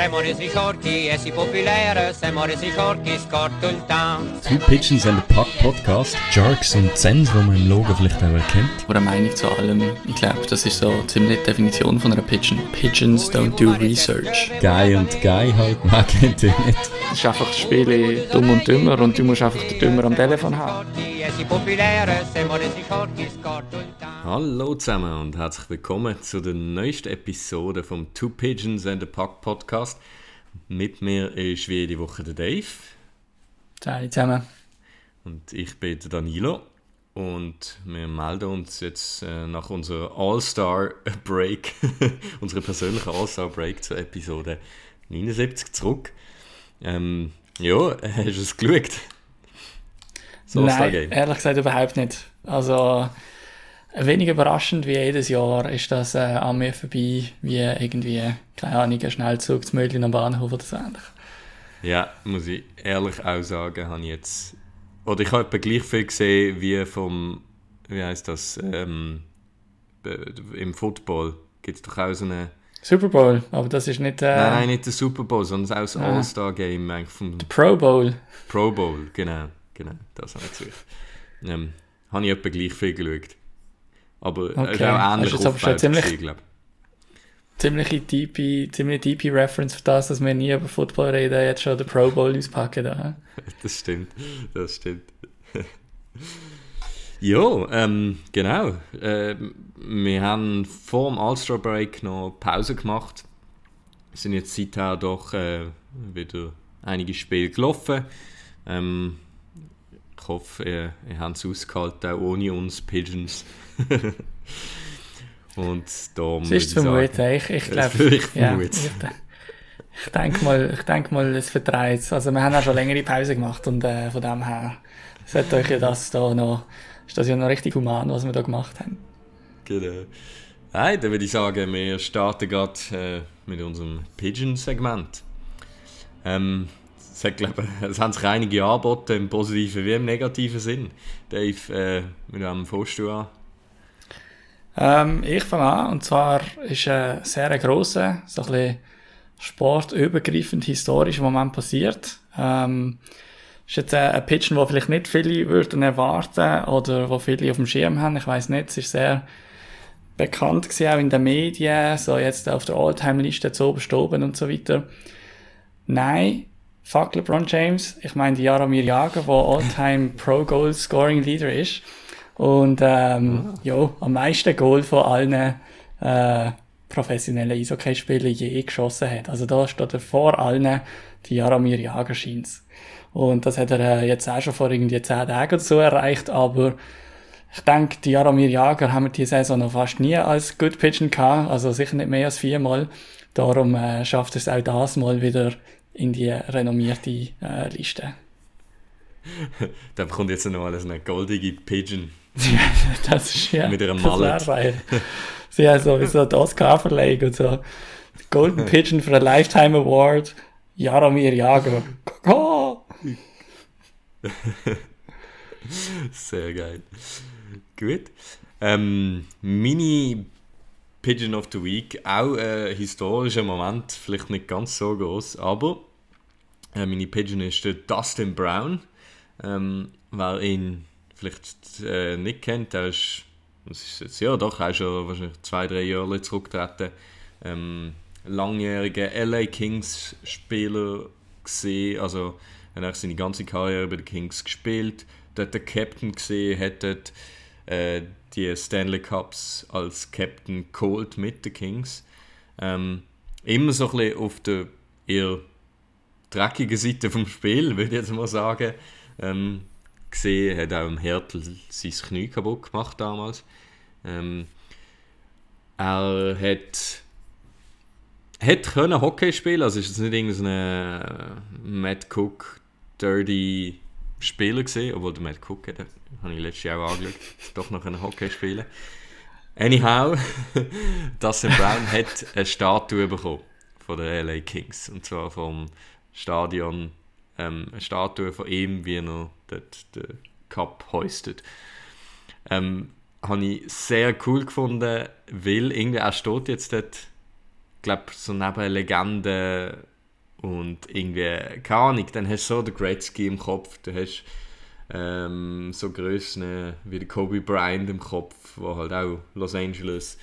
Siamo resi forti e si popolare, siamo resi forti, scorto il town. Two Pigeons and a Puck Podcast. Jerks und Zens, die man im Logo vielleicht auch erkennt. Oder eine Meinung zu allem. Ich glaube, das ist so ziemlich die Definition von einer Pigeon. Pigeons don't do research. Guy und Guy halt, man kennt ihn nicht. Es ist einfach das Spiel dumm und dümmer und du musst einfach den Dümmer am Telefon haben. E popolare, siamo resi forti, scorto il town. Hallo zusammen und herzlich willkommen zu der neuesten Episode vom Two Pigeons and a Puck Podcast. Mit mir ist wie jede Woche der Dave Ciao zusammen. und ich bin der Danilo. Und wir melden uns jetzt äh, nach unserer All-Star-Break, unserer persönlichen All-Star-Break zur Episode 79 zurück. Ähm, ja, hast du es geschaut? So Nein, ehrlich gesagt überhaupt nicht. Also, wenig überraschend wie jedes Jahr ist das äh, an mir vorbei, wie irgendwie, keine Ahnung, ein Schnellzug zu Mödlin am Bahnhof oder so ähnlich. Ja, muss ich ehrlich auch sagen, habe ich jetzt. Oder ich habe etwa gleich viel gesehen wie vom. Wie heißt das? Ähm, Im Football gibt es doch auch so eine. Super Bowl, aber das ist nicht äh, Nein, nein, nicht der Super Bowl, sondern auch das Ah. All-Star-Game eigentlich vom Pro Bowl. Pro Bowl. Genau, genau, das habe ich gesagt. Ähm, habe ich etwa gleich viel geschaut. Aber Okay. ist auch ähnlich Das ist aufgebaut ziemlich- glaube Ziemliche deepy, ziemlich deepy Reference für das, dass wir nie über Football reden, jetzt schon den Pro Bowl auspacken. Da. Das stimmt, das stimmt. ja, ähm, genau. Ähm, wir haben vor dem All-Star-Break noch Pause gemacht. Sind jetzt seither doch äh, wieder einige Spiele gelaufen. Ähm, ich hoffe, ihr, ihr habt es ausgehalten, auch ohne uns Pigeons. Und da Das ist zu vermuten. Ich, ich glaube, ich ja, ich, ich denke mal, ich denk mal, es vertreibt. Also wir haben auch schon längere Pause gemacht und äh, von dem her sollte euch ja das da noch, ist das ja noch richtig human, was wir da gemacht haben. Genau. Nein, dann würde ich sagen, wir starten gerade äh, mit unserem Pigeon-Segment. Ähm, es, hat, glaub, es haben sich einige angeboten, im positiven wie im negativen Sinn. Dave, äh, mit wem fährst du an? Ähm, ich fange an, und zwar ist ein sehr grosser, so ein bisschen sportübergreifend historischer Moment passiert. Ähm, ist jetzt ein, ein Pitchen, wo vielleicht nicht viele würden erwarten oder wo viele auf dem Schirm haben. Ich weiß nicht, es ist sehr bekannt gewesen, auch in den Medien, so jetzt auf der All-Time-Liste zu oben und so weiter. Nein, fuck LeBron James. Ich meine die Jaromir Jagr, der All-Time Pro-Goal-Scoring-Leader ist. Und ähm, ja, am meisten Goal von allen äh, professionellen Eishockeyspielern je geschossen hat. Also da steht er vor allen die Jaromir Jagr scheint's. Und das hat er äh, jetzt auch schon vor irgendwie 10 Tagen oder so erreicht, aber ich denke, die Jaromir Jagr haben wir diese Saison noch fast nie als Good Pitchen gehabt, also sicher nicht mehr als viermal. Darum äh, schafft es auch das mal wieder in die renommierte äh, Liste. Da bekommt jetzt noch alles eine goldige Pigeon. Das ist ja. Mit ihrem das Mallet. Sie haben sowieso die Oscar-Verleihung und so. Golden Pigeon für ein Lifetime Award. Jaromir. Kaka! Sehr geil. Gut. Ähm, meine Pigeon of the Week, auch ein historischer Moment, vielleicht nicht ganz so groß, aber äh, meine Pigeon ist der Dustin Brown. Ähm, wer ihn vielleicht äh, nicht kennt, der ist, das ist jetzt ja doch auch schon wahrscheinlich zwei, drei Jahre zurückgetreten. Ähm, langjähriger LA Kings Spieler gesehen, also er hat seine ganze Karriere bei den Kings gespielt, dort der Captain gesehen, hat äh, die Stanley Cups als Captain geholt mit den Kings. Ähm, immer so ein bisschen auf der eher dreckigen Seite vom Spiel, würde ich jetzt mal sagen. Ähm, gesehen, hat auch im Hertel sein Knie kaputt gemacht damals. Ähm, er hat hat können Hockey spielen, also ist es nicht irgendein äh, Matt Cook dirty Spieler gesehen, obwohl der Matt Cook hat, habe ich letztes Jahr auch angeschaut, doch noch ein Hockey spielen. Anyhow, Dustin Brown hat eine Statue bekommen von der LA Kings und zwar vom Stadion ähm, eine Statue von ihm, wie er dort den Cup hoistet. Ähm, habe ich sehr cool gefunden, weil irgendwie er steht jetzt dort, glaube so neben Legenden und irgendwie, keine Ahnung, dann hast du so den Gretzky im Kopf, du hast ähm, so Größen wie Kobe Bryant im Kopf, wo halt auch Los Angeles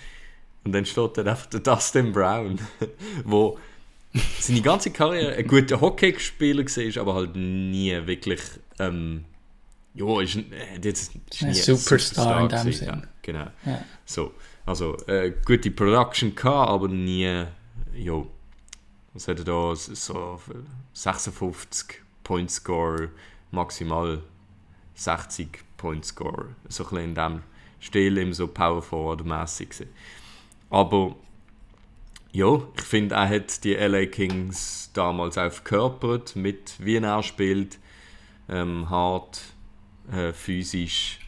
und dann steht dann einfach der Dustin Brown, wo seine ganze Karriere ein guter Hockeyspieler war, aber halt nie wirklich ähm, ja, ist äh, jetzt ein Superstar, in dem Sinne. Ja, genau. Ja. So, also äh, gute Production gehabt, aber nie, ja, was hat er da, so 56 Point Score, maximal 60 Point Score, so ein bisschen in dem Stil, im so Power Forward mäßig Aber ja, ich finde, er hat die LA Kings damals auch verkörpert, mit wie er spielt, ähm, hart, äh, physisch,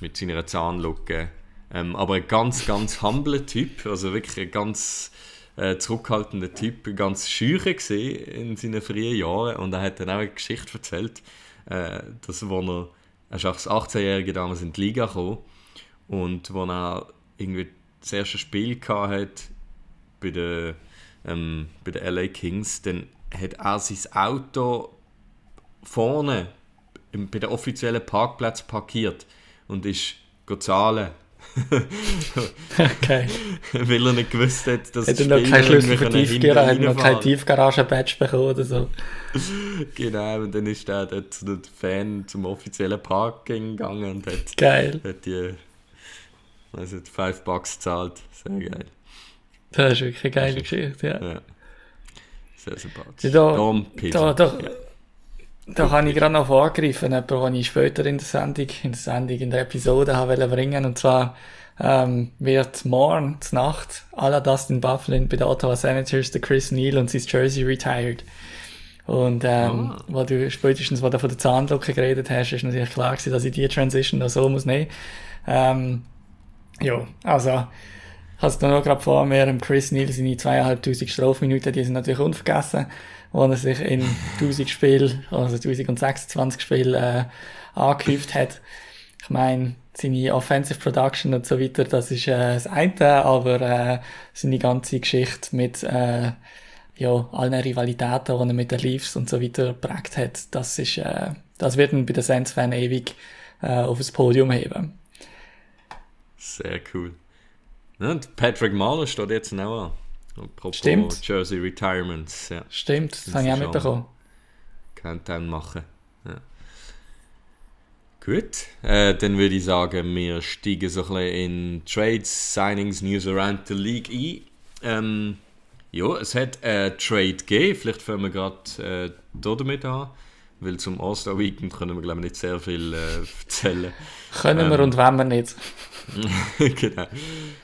mit seiner Zahnlücke. Ähm, aber ein ganz, ganz humbler Typ, also wirklich ein ganz äh, zurückhaltender Typ, ganz schücher gesehen in seinen frühen Jahren. Und er hat dann auch eine Geschichte erzählt, äh, dass wo er, er ist als 18-Jähriger damals in die Liga gekommen und wo er irgendwie das erste Spiel hatte bei den, ähm, bei den LA Kings, dann hat er sein Auto vorne im, bei den offiziellen Parkplätzen parkiert und ist zahlen. okay. Weil er nicht gewusst hat, dass er noch keinen Schlüssel für Tiefgarage, hat noch kein Tiefgarage-Badge bekommen oder so. genau, und dann ist er dort zu den Fan zum offiziellen Parking gegangen und hat, geil. hat die also 5 Bucks gezahlt. Sehr geil. Das ist wirklich eine geile Geschichte, ja. ja. Sehr sympathisch. Da, da, da, ja. Da kann ich gerade noch vorgreifen, etwas, was ich später in der Sendung, in der Sendung, in der Episode habe bringen Und zwar ähm, wird morgen, zur Nacht, la Dustin Bufflin bei den Ottawa Senators, der Chris Neal und sein Jersey retired. Und ähm, oh. wo du spätestens, wo du von der Zahnlücke geredet hast, ist natürlich klar gewesen, dass ich die Transition da so muss nehmen. Ähm, ja, also hast du noch gerade vor mir, Chris Neal seine zweieinhalbtausend Strafminuten, die sind natürlich unvergessen wo er sich in 1000 Spielen, also 1026 Spielen äh, angehäuft hat. Ich meine, seine Offensive Production und so weiter, das ist äh, das eine, aber äh, seine ganze Geschichte mit äh, ja, allen Rivalitäten, die er mit den Leafs und so weiter geprägt hat, das ist, äh, das wird ihn bei den Saints-Fan ewig äh, auf das Podium heben. Sehr cool. Ja, und Patrick Mahler steht jetzt noch an. Apropos Stimmt. Jersey Retirements. Ja. Stimmt, das, das habe ich auch mitbekommen. Countdown machen. Ja. Gut, äh, dann würde ich sagen, wir steigen so ein bisschen in Trades, Signings, News around the League ein. Ähm, ja, es hat einen Trade gegeben, vielleicht fangen wir gerade äh, damit an, weil zum All-Star Weekend können wir glaube ich nicht sehr viel äh, erzählen. Können wir ähm, und wollen wir nicht. genau.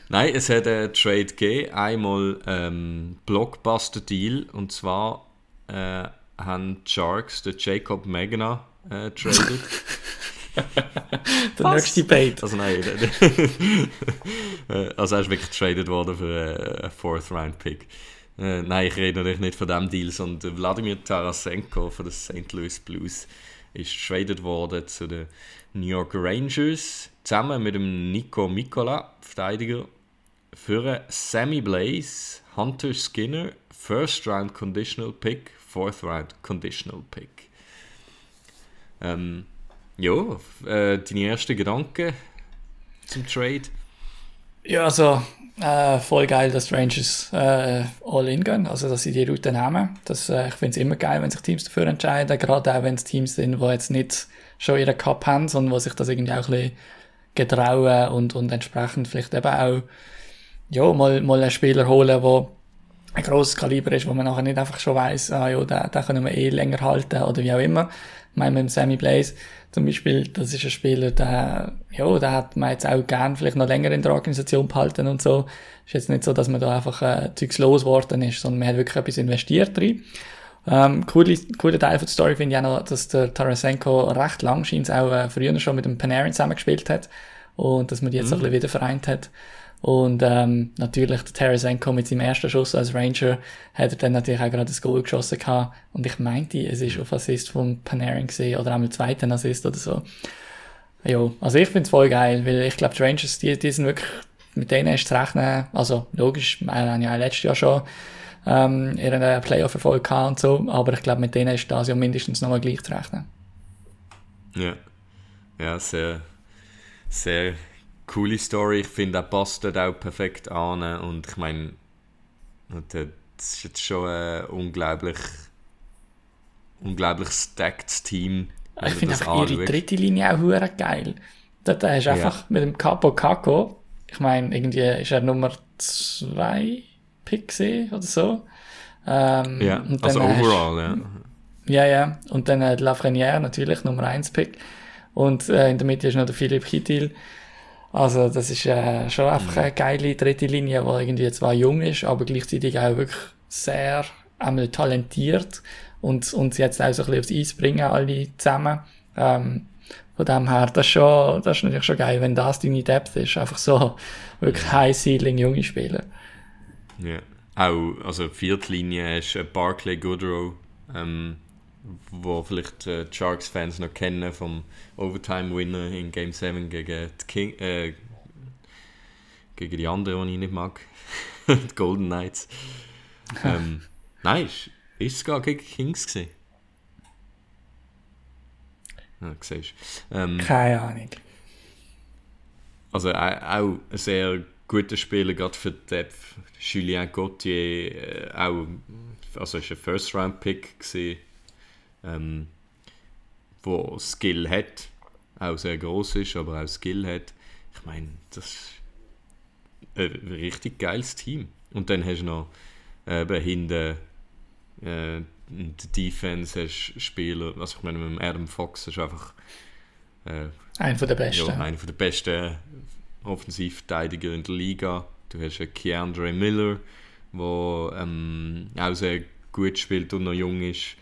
Nein, es hat einen Trade gegeben. Einmal ähm, Blockbuster-Deal. Und zwar äh, haben die Sharks den Jacob Magna äh, traded. der nächste Bait. Also nein, äh, also er ist wirklich traded worden für einen Fourth-Round-Pick. Äh, nein, ich rede natürlich nicht von dem Deal, sondern Wladimir Tarasenko von den St. Louis Blues ist traded worden zu den New York Rangers zusammen mit dem Nico Mikola, Verteidiger, für Sammy Blaze, Hunter Skinner, First Round Conditional Pick, Fourth Round Conditional Pick. Ähm, ja, äh, deine ersten Gedanken zum Trade? Ja, also äh, voll geil, dass Rangers äh, all in gehen, also dass sie die Route nehmen. Das, äh, ich finde es immer geil, wenn sich Teams dafür entscheiden, gerade auch wenn es Teams sind, die jetzt nicht schon ihren Cup haben, sondern die sich das irgendwie auch ein bisschen getrauen und, und entsprechend vielleicht eben auch ja, mal, mal einen Spieler holen, der ein grosses Kaliber ist, wo man nachher nicht einfach schon weiss, ah, ja, den, den können wir eh länger halten oder wie auch immer. Ich meine, mit dem Sammy Blaze zum Beispiel, das ist ein Spieler, der, ja, der hat man jetzt auch gern vielleicht noch länger in der Organisation behalten und so. Ist jetzt nicht so, dass man da einfach äh, Zeugs losgeworden ist, sondern man hat wirklich etwas investiert drin. Ähm, coole, cooler Teil von der Story finde ich auch noch, dass der Tarasenko recht lang scheint auch äh, früher schon mit dem Panarin zusammengespielt hat und dass man die jetzt mhm. ein bisschen wieder vereint hat. Und ähm, natürlich der Tarasenko mit seinem ersten Schuss als Ranger hat er dann natürlich auch gerade das Goal geschossen gehabt. Und ich meinte, es ist auf Assist von Panarin gesehen oder einmal zweiten Assist oder so. Ja, also ich finde es voll geil, weil ich glaube, die Rangers, die, die sind wirklich, mit denen ist zu rechnen, also logisch, wir haben ja letztes Jahr schon ähm, ihren Playoff-Erfolg gehabt und so, aber ich glaube, mit denen ist das ja mindestens nochmal gleich zu rechnen. Ja, ja, sehr, sehr coole Story. Ich finde, er passt dort auch perfekt an und ich meine, das ist jetzt schon ein unglaublich, unglaublich stacked Team. Ich finde auch ihre dritte Linie auch geil. Dort hast du einfach ja. mit dem Capo Caco, ich meine, irgendwie ist er Nummer 2 Pick oder so. Ähm, ja, also overall, hast, ja. Ja, ja. Und dann äh, Lafreniere natürlich, Nummer 1 Pick. Und äh, in der Mitte ist noch der Philipp Kittil. Also das ist äh, schon einfach eine geile dritte Linie, die irgendwie zwar jung ist, aber gleichzeitig auch wirklich sehr einmal talentiert und uns jetzt auch so ein bisschen aufs Eis bringen, alle zusammen. Ähm, von dem her, das ist, schon, das ist natürlich schon geil, wenn das deine Depth ist. Einfach so wirklich High-Ceiling junge Spieler. Ja. Auch, also Viertlinie ist Barclay Goodrow, ähm, wo vielleicht äh, die Sharks-Fans noch kennen vom Overtime-Winner in Game 7 gegen die, King, äh, gegen die anderen, die ich nicht mag. die Golden Knights. ähm, nein, ist, ist es gar gegen Kings gewesen? Ja, siehst ähm, Keine Ahnung. Also auch ein sehr guter Spieler, gerade für die Depth. Julien Gauthier, äh, auch, also ist ein First-Round-Pick gewesen, ähm, wo Skill hat, auch sehr groß ist, aber auch Skill hat. Ich meine, das ist ein richtig geiles Team. Und dann hast du noch eben hinten äh, in der Defense hast Spieler, also ich meine, mit Adam Fox ist einfach äh, einer der besten. Ja, einer der besten Offensivverteidiger in der Liga. Du hast einen Keandre Miller, der ähm, auch sehr gut spielt und noch jung ist.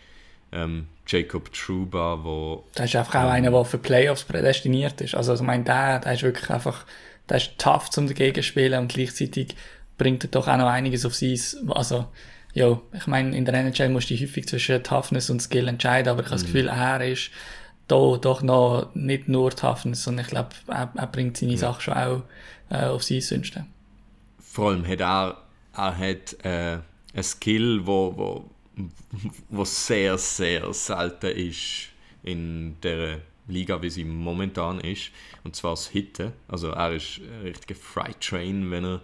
Ähm, Jacob Truba, wo Das ist einfach auch ähm, einer, der für Playoffs prädestiniert ist. Also ich meine, der, der ist wirklich einfach, der ist tough zum dagegen spielen und gleichzeitig bringt er doch auch noch einiges auf sie. Also ja, ich meine, in der NHL musst du häufig zwischen Toughness und Skill entscheiden, aber ich habe das mhm. Gefühl, er ist da doch noch nicht nur Toughness, sondern ich glaube, er, er, bringt seine ja. Sache schon auch äh, auf sein Sünste. Vor allem hat er, er hat äh, ein Skill, wo, wo, wo sehr, sehr selten ist in der Liga, wie sie momentan ist. Und zwar das Hitten. Also er ist ein richtiger Freight Train, wenn er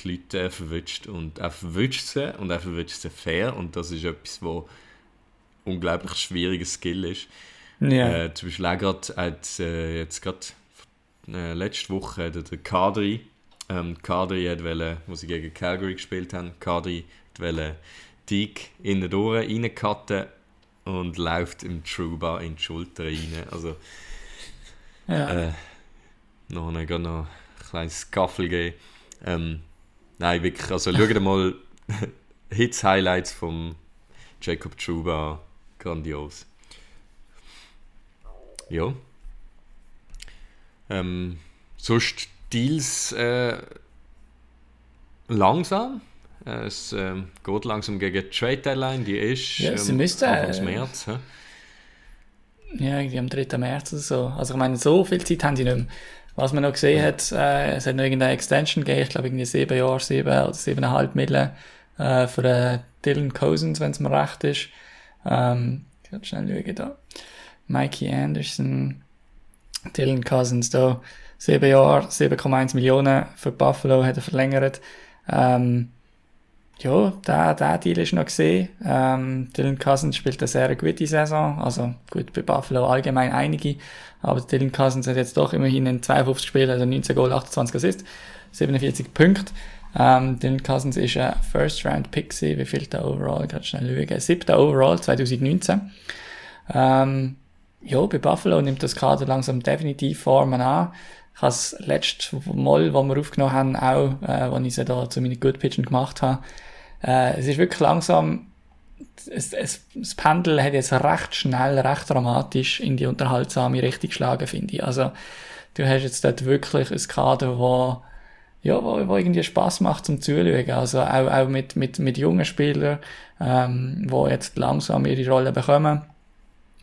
die Leute verwünscht. Und er verwünscht sie und er verwünscht sie fair. Und das ist etwas, wo unglaublich schwieriges Skill ist. Ja. Äh, zum Beispiel auch gerade, hat, äh, jetzt gerade äh, letzte Woche der, der Kadri, ähm, Kadri hat wollen, wo sie gegen Calgary gespielt haben, Kadri hat wollen Dick in den Ohren reincutten und läuft im Truba in die Schulter rein. Also, ja. äh, noch, noch, noch ein kleines Gaffel geben. Ähm, Nein, wirklich. Also schaut mal Hits, Highlights von Jacob Truba Grandios. Ja. Ähm, sonst Deals äh, langsam. Äh, es äh, geht langsam gegen die Trade Deadline, die ist ja, sie ähm, müsste, Anfang März. Hä? Ja, irgendwie am 3. März oder so. Also ich meine, so viel Zeit haben sie nicht mehr. Was man noch gesehen hat, äh, es hat noch irgendeine Extension gegeben, ich glaube irgendwie sieben Jahre, sieben oder siebeneinhalb Mille äh, für äh, Dylan Cousins, wenn es mir recht ist. Ähm, ich kann schnell schauen da. Mikey Anderson, Dylan Cousins da, sieben Jahre, 7,1 Millionen für Buffalo hat er verlängert. Ähm, ja, der, der Deal ist noch gesehen. Ähm, Dylan Cousins spielt eine sehr gute Saison. Also gut, bei Buffalo allgemein einige. Aber Dylan Cousins hat jetzt doch immerhin in 52 Spielen, also 19 Goal, 28 Assists, 47 Punkte. Ähm, Dylan Cousins ist ein First-Round-Pick Wie viel der Overall? Gerade schnell schauen. Siebter Overall 2019. Ähm, ja, bei Buffalo nimmt das Kader langsam definitiv Formen an. Ich habe das letzte Mal, wo wir aufgenommen haben, auch, äh, als ich sie da zu meinen Good Pitchen gemacht habe, äh, es ist wirklich langsam, es, es, das Pendel hat jetzt recht schnell, recht dramatisch in die unterhaltsame Richtung geschlagen, finde ich. Also, du hast jetzt dort wirklich ein Kader, wo, ja, wo, wo irgendwie Spaß macht zum Zuschauen. Also auch, auch mit, mit, mit jungen Spielern, ähm, wo jetzt langsam ihre Rolle bekommen.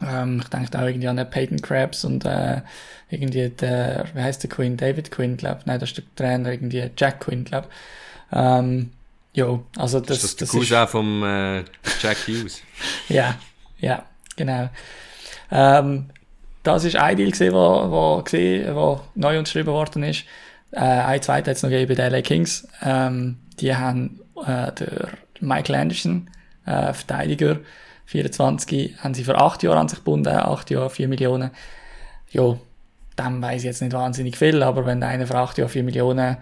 Ähm, ich denke auch irgendwie an den Peyton Krabs und äh, irgendwie der, wie heißt der Quinn? David Quinn, glaube Nein, das ist der Trainer, irgendwie Jack Quinn, glaube ähm, Jo, also das, ist das der das Cousin vom äh, Jack Hughes? Ja, ja, genau. Ähm, das ist ein Deal, gewesen, wo, wo, gewesen, wo neu unterschrieben worden ist. Äh, ein zweiter hat es noch gegeben bei den LA Kings. Ähm, die haben äh, der Michael Anderson, äh, Verteidiger, 24, haben sie für acht Jahre an sich gebunden, acht Jahre, vier Millionen. Ja, dem weiß ich jetzt nicht wahnsinnig viel, aber wenn einer für acht Jahre vier Millionen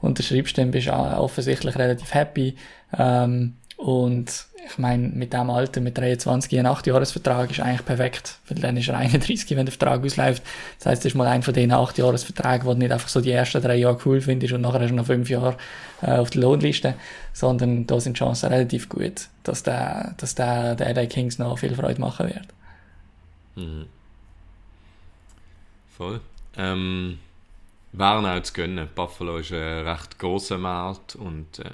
unterschreibst, dann bist du offensichtlich relativ happy. Ähm, und ich meine, mit dem Alter, mit 23, ein 8-Jahres-Vertrag ist eigentlich perfekt, weil dann ist er 31, wenn der Vertrag ausläuft. Das heißt, das ist mal ein von den 8-Jahres-Verträgen, wo du nicht einfach so die ersten drei Jahre cool findest und nachher hast du noch fünf Jahre äh, auf der Lohnliste, sondern da sind die Chancen relativ gut, dass der, dass der, der LA Kings noch viel Freude machen wird. Mhm. Voll. Ähm, wären auch zu gönnen. Buffalo ist ein recht großer Markt und äh,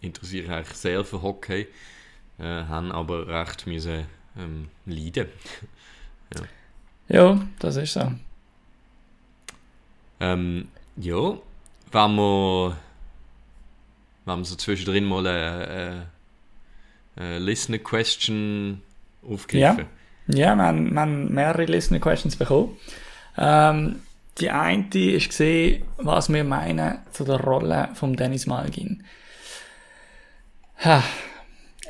interessiert sich eigentlich sehr für Hockey, äh, haben aber recht müssen ähm, leiden. ja. ja, das ist so. Ähm, ja, wenn wir, wenn wir so zwischendrin mal eine, eine, eine Listener Question aufgreifen. Ja, ja wir, haben, wir haben mehrere Listener Questions bekommen. Ähm, die eine ist gesehen, was wir meinen zu der Rolle von Dennis Malgin.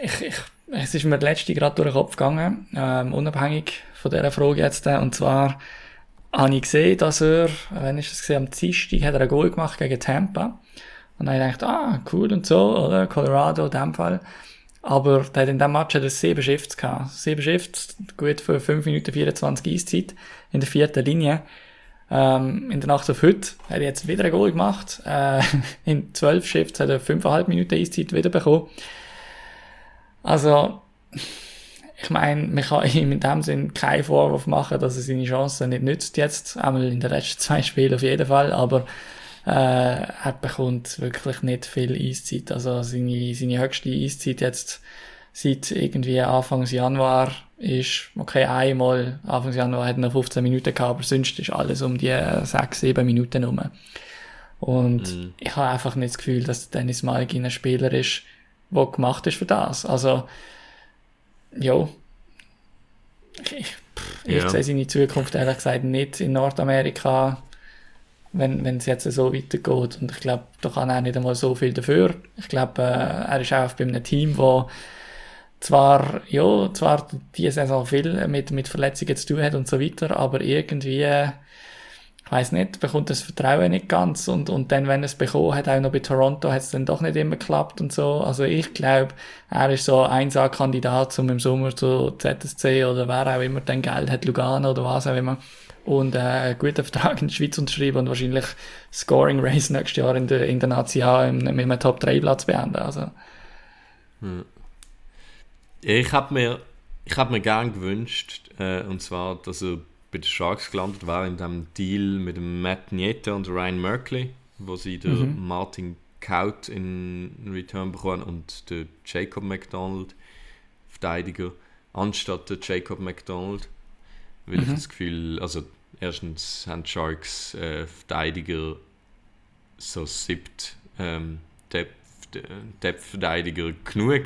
Ich, ich, es ist mir der letzte gerade durch den Kopf gegangen, ähm, unabhängig von dieser Frage jetzt. Äh, und zwar habe ich gesehen, dass er, wenn ich es gesehen am Dienstag, hat er ein Goal gemacht gegen Tampa. Und dann habe ich gedacht, ah, cool und so, oder? Colorado in dem Fall. Aber der hat in diesem Match hat er Shifts gehabt. Sieben Shifts, gut für 5 Minuten 24 Eiszeit in der vierten Linie. Ähm, in der Nacht auf heute hat er jetzt wieder ein Goal gemacht. Äh, in zwölf Shifts hat er fünfeinhalb Minuten Eiszeit wieder bekommen. Also, ich meine, man kann ihm in dem Sinn keinen Vorwurf machen, dass er seine Chancen nicht nützt jetzt. Einmal in den letzten zwei Spielen auf jeden Fall, aber äh, er bekommt wirklich nicht viel Eiszeit. Also seine, seine höchste Eiszeit jetzt seit irgendwie Anfang Januar ist, okay, einmal Anfang Januar hat er noch 15 Minuten gehabt, aber sonst ist alles um die 6, 7 Minuten rum. Und mhm. ich habe einfach nicht das Gefühl, dass Dennis Malgin ein Spieler ist, der gemacht ist für das. Also, ja. Ich, ich, ich sehe seine Zukunft ehrlich gesagt nicht in Nordamerika, wenn es jetzt so weitergeht. Und ich glaube, da kann er nicht einmal so viel dafür. Ich glaube, äh, er ist auch bei einem Team, wo zwar, ja, zwar diese Saison viel mit, mit Verletzungen zu tun hat und so weiter, aber irgendwie, ich weiß nicht, bekommt das Vertrauen nicht ganz und, und dann, wenn es bekommen hat, auch noch bei Toronto, hat es dann doch nicht immer geklappt und so. Also ich glaube, er ist so ein Kandidat um im Sommer zu ZSC oder wer auch immer dann Geld hat, Lugano oder was auch immer, und äh, einen guten Vertrag in der Schweiz unterschreiben und wahrscheinlich Scoring Race nächstes Jahr in der, in der Nazi mit einem Top 3 Platz beenden. Also. Hm. Ich habe mir, ich hab mir gern gewünscht, äh, und zwar, dass er bei den Sharks gelandet war in dem Deal mit dem Matt Nieta und Ryan Merkley, wo sie mhm. den Martin Kaut in Return bekommen und den Jacob McDonald, Verteidiger, anstatt der Jacob McDonald. Weil mhm. ich das Gefühl, also erstens haben Sharks äh, Verteidiger so siebt ähm, Depth-Verteidiger genug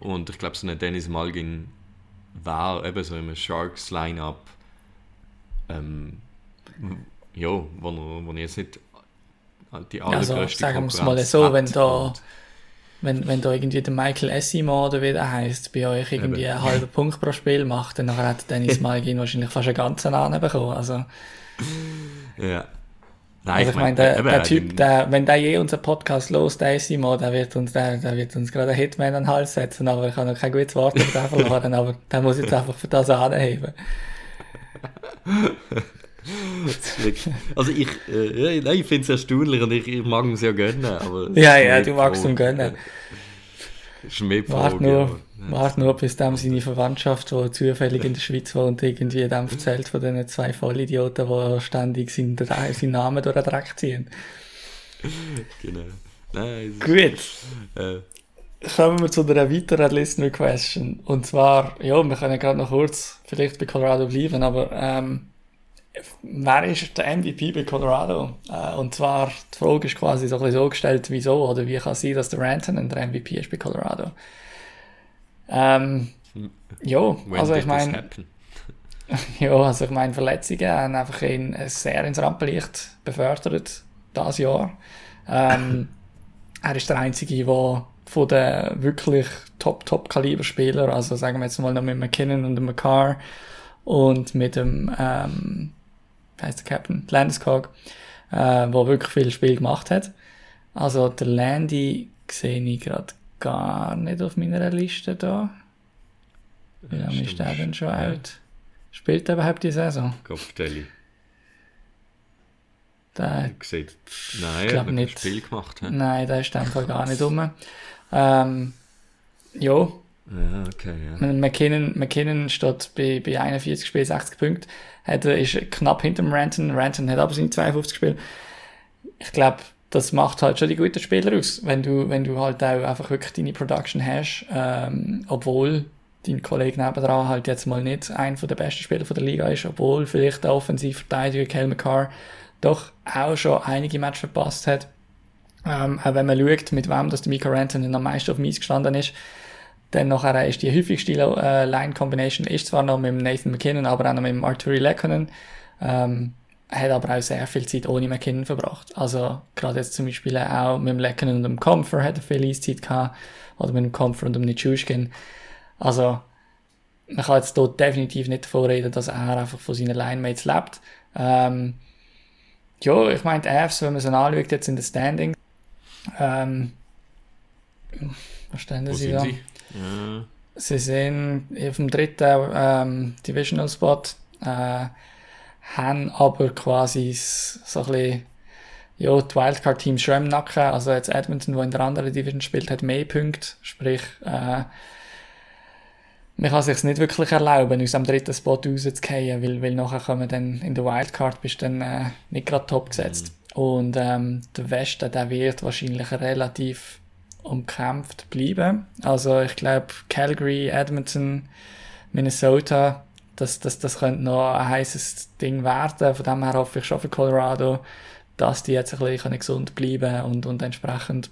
und ich glaube, so ein Dennis Malgin war eben so im Sharks Lineup. Ähm, ja, wo er, wo er jetzt nicht die allergrößte also, sagen wir es mal so, wenn da, wenn, wenn da irgendwie der Michael Essimo oder wie der heißt, bei euch irgendwie eben. einen halben Punkt pro Spiel macht, dann hat Dennis Malgin wahrscheinlich fast einen ganzen Namen bekommen. Also. Ja. Nein, also ich, meine, der, der Typ, der, wenn der je unseren Podcast los, der ist immer, der wird uns, der, der wird uns gerade einen Hitman an den Hals setzen, aber ich habe noch kein gutes Wort über den verloren, aber der muss jetzt einfach für das anheben. also ich, äh, ich finde es erstaunlich und ich, ich mag es ja gönnen, aber... Ja, ja, du magst es gönnen. Warte nur, nur, bis dem seine Verwandtschaft, die zufällig in der Schweiz wohnt, irgendwie dem erzählt von diesen zwei Vollidioten, die ständig seinen, seinen Namen durch den Dreck ziehen. Genau. Nein, Gut. Äh. Kommen wir zu einer weiteren Listener Question. Und zwar, ja, wir können gerade noch kurz vielleicht bei Colorado bleiben, aber ähm, wer ist der MVP bei Colorado? Äh, und zwar, die Frage ist quasi so, ein bisschen so gestellt, wieso oder wie kann es sein, dass der Rantanen der MVP ist bei Colorado? Ähm, ja, also did ich meine, ja, also ich meine, Verletzungen haben einfach ihn sehr ins Rampenlicht befördert, das Jahr. Ähm, er ist der Einzige, der von den wirklich Top-Top-Kaliber-Spielern, also sagen wir jetzt mal noch mit McKinnon und dem McCarr und mit dem, ähm, wie heißt der Captain? Landeskog, äh, wo wirklich viel Spiel gemacht hat. Also der Landy sehe ich gerade gar nicht auf meiner Liste da. Wie lange ist der denn schon alt? Spielt er überhaupt die Saison? Kopfdeli. Der, Sieht, nein, glaub hat ein nicht. Spiel gemacht. hä? nein, der ist einfach gar nicht rum. Ähm, ja, Ja, okay, ja. McKinnon, McKinnon steht bei, bei 41 Spielen 60 Punkte. Er- ist knapp hinter dem Ranton. Ranton hat aber seine 52 Spiele. Ich glaube, das macht halt schon die guten Spieler aus, wenn du, wenn du halt auch einfach wirklich deine Production hast, ähm, obwohl dein Kollege nebendran halt jetzt mal nicht einer der besten Spieler der Liga ist, obwohl vielleicht der Offensivverteidiger Kel McCarr doch auch schon einige Matches verpasst hat. Ähm, auch wenn man schaut, mit wem das der Mika Ranton am meisten auf dem Eis gestanden ist, dann nachher ist die häufigste äh, Line-Combination ist zwar noch mit Nathan McKinnon, aber auch noch mit Arturi Lekkonen. Ähm, hat aber auch sehr viel Zeit ohne McKinnon verbracht. Also gerade jetzt zum Beispiel auch mit dem Lekkonen und dem Comfort hat er viel Eiszeit gehabt. Oder mit dem Comfort und dem Nichushkin. Also man kann jetzt dort definitiv nicht davon reden, dass er einfach von seinen Linemates lebt. Ähm, ja, ich meine, die Avs, wenn man sie anschaut, jetzt in den Standing, ähm, was stehen Wo sie da? sie? Ja, Sie sind auf dem dritten ähm, Divisional Spot, äh, haben aber quasi so ein bisschen, ja, die Wildcard-Teams schon im Nacken. Also jetzt Edmonton, der in der anderen Division spielt, hat mehr Punkte. Sprich, äh, man kann sich nicht wirklich erlauben, aus dem dritten Spot rauszugehen, weil, weil nachher kommen dann in der Wildcard bist du dann äh, nicht gerade top gesetzt. Und ähm, der Westen, der wird wahrscheinlich relativ umkämpft bleiben. Also ich glaube Calgary, Edmonton, Minnesota, das, das, das könnte noch ein heißes Ding werden. Von dem her hoffe ich schon für Colorado, dass die jetzt ein bisschen gesund bleiben und, und entsprechend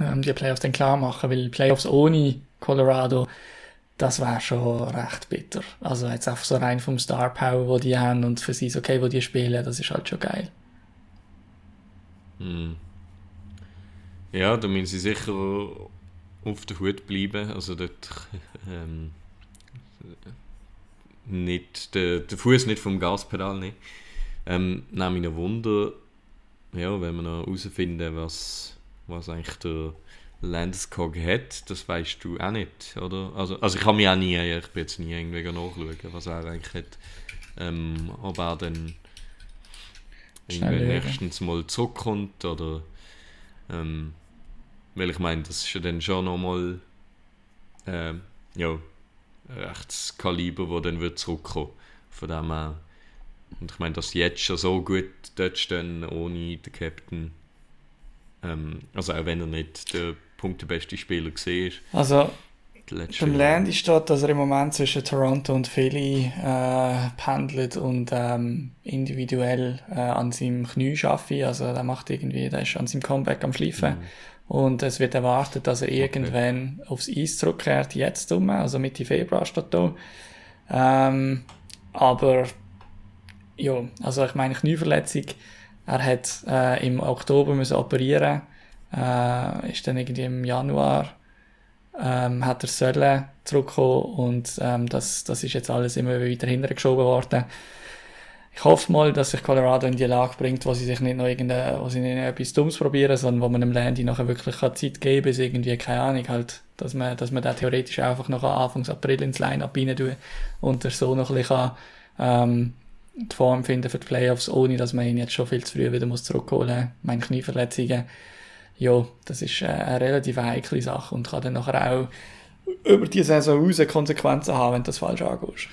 ähm, die Playoffs dann klar machen, weil Playoffs ohne Colorado, das wäre schon recht bitter. Also jetzt einfach so rein vom Star Power, wo die haben und für sie okay, wo die spielen, das ist halt schon geil. Hm. Ja, da müssen sie sicher auf der Hut bleiben. Also dort ähm, nicht, der, der Fuß nicht vom Gaspedal nehmen. Ähm, nehme ich noch Wunder, ja, wenn wir noch herausfinden, was, was eigentlich der Landeskog hat, das weißt du auch nicht, oder? Also, also ich habe mich auch nie, ich bin jetzt nie irgendwie nachschauen, was er eigentlich hat. Ähm, ob er dann nächstens mal zurückkommt oder ähm, weil ich meine, das ist ja dann schon nochmal ähm, ja, ein rechtes Kaliber, wo dann wird zurückkommen. Von dem her. Und ich meine, dass sie jetzt schon so gut dort stehen, ohne den Captain. Ähm, also auch wenn er nicht der punktebeste Spieler gesehen ist. Also Beim. Landy steht, dass er im Moment zwischen Toronto und Philly äh, pendelt und ähm, individuell äh, an seinem Knie arbeitet. Also der macht irgendwie, der ist an seinem Comeback am Schleifen. Und es wird erwartet, dass er irgendwann aufs Eis zurückkehrt, jetzt um, also Mitte Februar steht da. Ähm, aber ja, also ich meine Knieverletzung. Er hat äh, im Oktober müssen operieren, äh, ist dann irgendwie im Januar ähm, hat er sollen zurückkommen und ähm, das, das ist jetzt alles immer weiter hintergeschoben worden. Ich hoffe mal, dass sich Colorado in die Lage bringt, wo sie sich nicht noch irgende, wo sie nicht etwas Dummes probieren, sondern wo man dem Landy nachher wirklich Zeit geben kann, bis irgendwie, keine Ahnung, halt, dass man, dass man da theoretisch einfach noch Anfang April ins Line-Up rein tun und so noch ein bisschen ähm, die Form finden für die Playoffs, ohne dass man ihn jetzt schon viel zu früh wieder muss zurückholen muss. Meine Knieverletzungen, ja, das ist äh, eine relativ heikle Sache und kann dann nachher auch über die Saison raus Konsequenzen haben, wenn du das falsch angehst.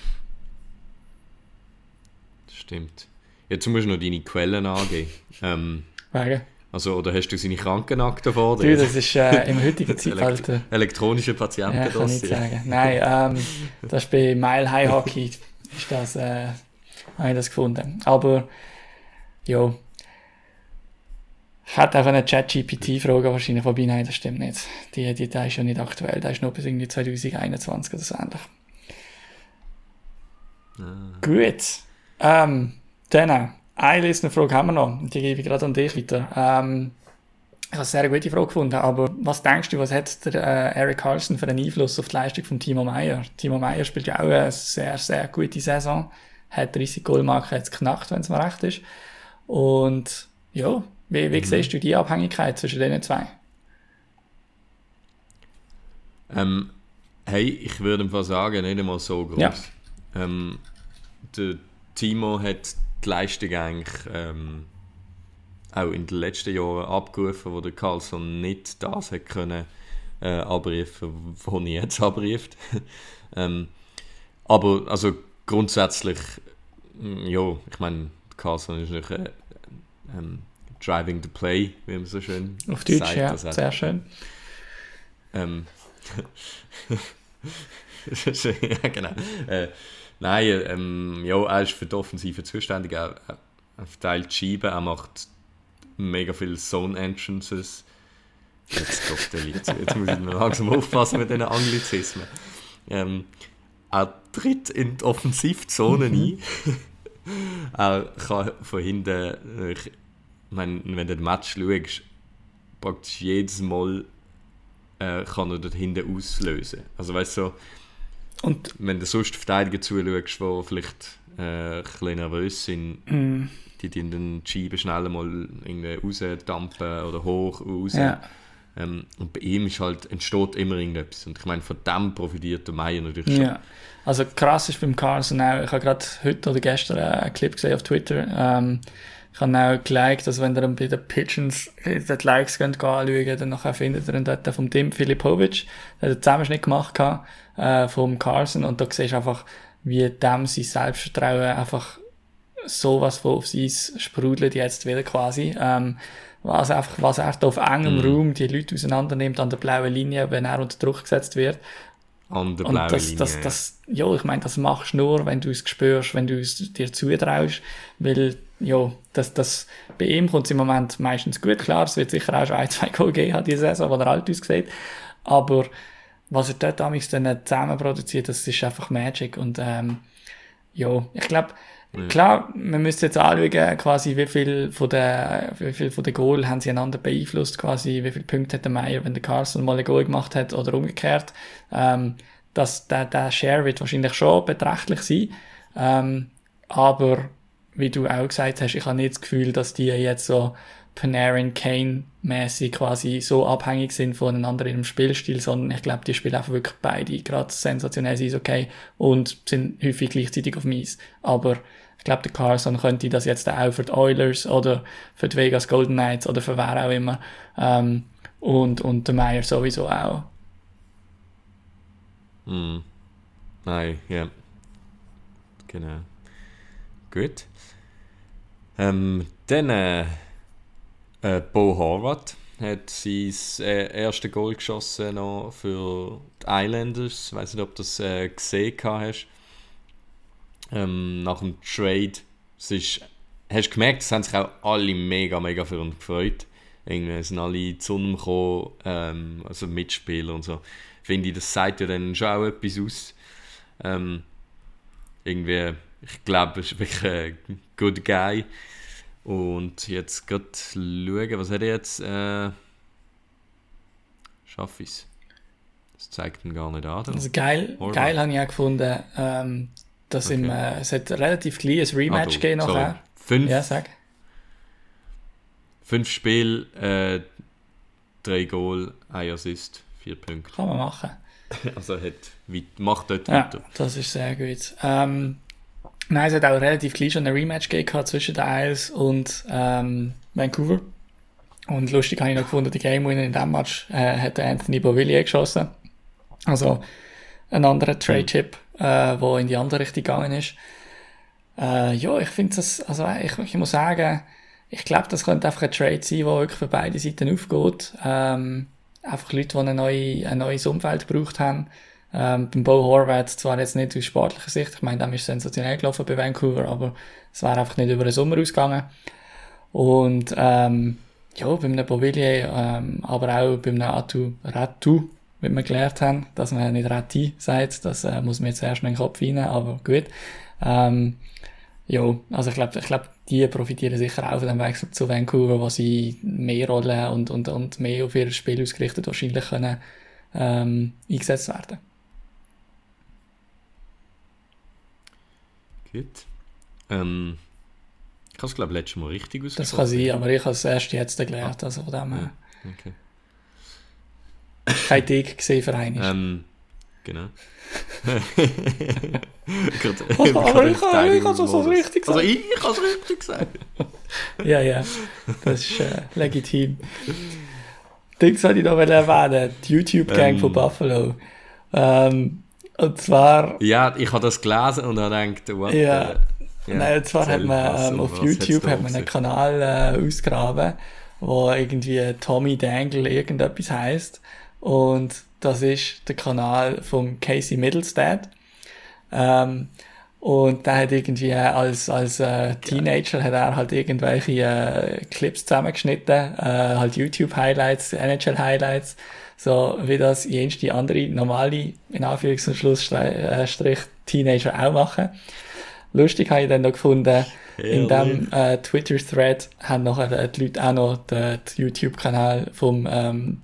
Stimmt. Jetzt musst du noch deine Quellen angeben. Ähm, Wegen? also, oder hast du seine Krankenakte vor Du, dir? das ist äh, im heutigen Zeitalter. Elektronische Ja, kann ich Patientendossier. sagen. Nein, ähm, das ist bei Mile High Hockey, ist das, äh, habe ich das gefunden. Aber, ja, ich hätte einfach eine Chat-GPT-Frage wahrscheinlich, wobei, nein, das stimmt nicht. Die, die, die ist ja nicht aktuell, da ist noch bis irgendwie 2021 oder so ähnlich. Ah. Gut. Ähm, dann, eine Frage haben wir noch, die gebe ich gerade an dich weiter. Ähm, ich habe eine sehr gute Frage gefunden, aber was denkst du, was hat der äh, Eric Carlson für einen Einfluss auf die Leistung von Timo Meyer? Timo Meyer spielt ja auch eine sehr, sehr gute Saison, hat 30 Goalmarke jetzt knackt, wenn es mir recht ist. Und ja, wie, wie mhm. siehst du die Abhängigkeit zwischen den zwei? Ähm, hey, ich würde einfach sagen, nicht einmal so groß. Ja. Ähm, der Timo hat die Leistung eigentlich ähm, auch in den letzten Jahren abgerufen, wo der Carlson nicht das hat können äh, abrufen, was er jetzt abruft. ähm, aber also grundsätzlich, mm, ja, ich meine, Carlson ist nicht äh, ähm, driving the play, wie man so schön Auf Deutsch, sagt. ja, also, sehr schön. Ähm, ja, genau. Äh, nein, ähm, ja, er ist für die Offensive zuständig. Er, er verteilt die Scheiben, er macht mega viele Zone Entrances. Jetzt. Jetzt muss ich langsam aufpassen mit diesen Anglizismen. Ähm, er tritt in die Offensivzone mhm. ein. er kann von hinten, ich meine, wenn du den Match schaust, praktisch jedes Mal äh, kann er dort hinten auslösen. Also weißt du, und wenn du sonst Verteidiger zuschaust, die vielleicht äh, ein bisschen nervös sind, mm die die dann die Scheibe schnell mal irgendwie rausdampfen oder hoch raus. Ja. Ähm, und bei ihm ist halt, entsteht immer irgendetwas. Und ich meine, von dem profitiert der Meier natürlich schon. Ja. Also krass ist beim Carlson auch, ich habe gerade heute oder gestern einen Clip gesehen auf Twitter, ähm, ich habe auch geliked, dass wenn ihr bei den Pigeons die Likes könnt anschauen dann nachher findet ihr dort vom Tim Filipovic, der hat einen Zusammenschnitt gemacht äh, vom Carlson und da siehst du einfach, wie dem sein Selbstvertrauen einfach sowas von auf sein sprudelt jetzt wieder quasi. Ähm, was einfach, was er da auf engem mm. Raum die Leute auseinander nimmt an der blauen Linie, wenn er unter Druck gesetzt wird. An der blauen und das, Linie. Das, das, ja, ich meine, das machst du nur, wenn du es spürst, wenn du es dir zutraust, weil, ja, das, das, bei ihm kommt es im Moment meistens gut klar, es wird sicher auch schon ein, zwei Goal geben diese Saison, wo er alt aussieht, aber was er dort damals dann zusammen produziert, das ist einfach Magic und, ähm, ja, ich glaube, ja. Klar, man müsste jetzt anschauen, quasi, wie viel von der, wie viel von der Goal haben sie einander beeinflusst, quasi, wie viele Punkte hat der Meier, wenn der Carson mal ein Goal gemacht hat oder umgekehrt. Ähm, das, der, der Share wird wahrscheinlich schon beträchtlich sein. Ähm, aber, wie du auch gesagt hast, ich habe nicht das Gefühl, dass die jetzt so Panarin Kane mäßig quasi so abhängig sind voneinander in ihrem Spielstil, sondern ich glaube, die spielen einfach wirklich beide gerade sensationell ist okay und sind häufig gleichzeitig auf Mies. Aber ich glaube, der Carson könnte das jetzt auch für die Oilers oder für die Vegas Golden Knights oder für wer auch immer. Ähm, und, und der Meyer sowieso auch. Mm. Nein, ja. Genau. Gut. Ähm, dann äh, äh, Bo Horvath hat sein äh, erstes Goal geschossen noch für die Islanders. Ich weiß nicht, ob du das äh, gesehen hast ähm, nach dem Trade. Es ist, hast du gemerkt, es haben sich auch alle mega, mega für uns gefreut. Irgendwie sind alle zu uns gekommen, ähm, also Mitspieler und so. Finde ich, das sagt ja dann schon auch etwas aus. Ähm, irgendwie, ich glaube, es ist wirklich ein good guy. Und jetzt gerade schauen, was hat er jetzt? Äh, Schaffe ich es? Das zeigt ihn gar nicht an. Also geil, geil habe ich auch gefunden, ähm, dass okay. im, äh, es hat relativ kleines Rematch ah, gegeben nachher. Fünf, ja, sag. Fünf Spiele, äh, drei Goal, ein Assist, vier Punkte. Kann man machen. also hat, macht dort ja, weiter. das ist sehr gut. Ähm, nein, es hat auch relativ klein schon ein Rematch gegeben zwischen den Isles und ähm, Vancouver. Und lustig habe ich noch gefunden, die Game Winner in diesem Match äh, hat Anthony Beauvillier geschossen. Also ein anderer Trade-Chip äh, wo in die andere Richtung gegangen ist. Äh, ja, ich finde das, also ich, ich muss sagen, ich glaube, das könnte einfach ein Trade sein, der wirklich für beide Seiten aufgeht. Ähm, einfach Leute, die ein, neue, ein neues Umfeld gebraucht haben. Ähm, beim Bo Horvath zwar jetzt nicht aus sportlicher Sicht, ich meine, dem ist sensationell gelaufen bei Vancouver, aber es wäre einfach nicht über den Sommer ausgegangen. Und ähm, ja, bei einem Bovillier, ähm, aber auch bei einem Atu Ratu, wie wir gelernt haben, dass man nicht Rati sagt, das äh, muss man jetzt erst in den Kopf rein, aber gut. Ähm, ja, also ich glaube, ich glaube, die profitieren sicher auch von dem Wechsel zu Vancouver, wo sie mehr Rollen und, und, und mehr auf ihr Spiel ausgerichtet wahrscheinlich können, ähm, eingesetzt werden. Gut. Ähm, ich habe es, glaube ich, letztes Mal richtig ausgesprochen. Das kann sein, aber ich habe es erst jetzt gelernt. Also von dem her. Okay. Kein Dig gesehen für einen. Ähm, genau. Gott, aber ich habe es richtig gesagt. Also ich habe es richtig gesagt. ja, ja, das ist äh, legitim. Dings wollte ich noch erwähnen, die YouTube-Gang ähm, von Buffalo. Ähm, und zwar... Ja, ich habe das gelesen und habe gedacht, what ja, ja, Nein, und zwar hat man ähm, auf YouTube hat man einen Kanal äh, ausgraben, wo irgendwie Tommy Dangle irgendetwas heißt und das ist der Kanal von Casey Middlestad. Ähm, und der hat irgendwie äh, als, als äh, Teenager hat er halt irgendwelche äh, Clips zusammengeschnitten, äh, halt YouTube-Highlights, NHL-Highlights, so wie das jenste andere normale, in Anführungs- und Schlussstrich, Teenager auch machen. Lustig habe ich dann noch gefunden, in dem äh, Twitter-Thread haben nachher die Leute auch noch den, den YouTube-Kanal vom ähm,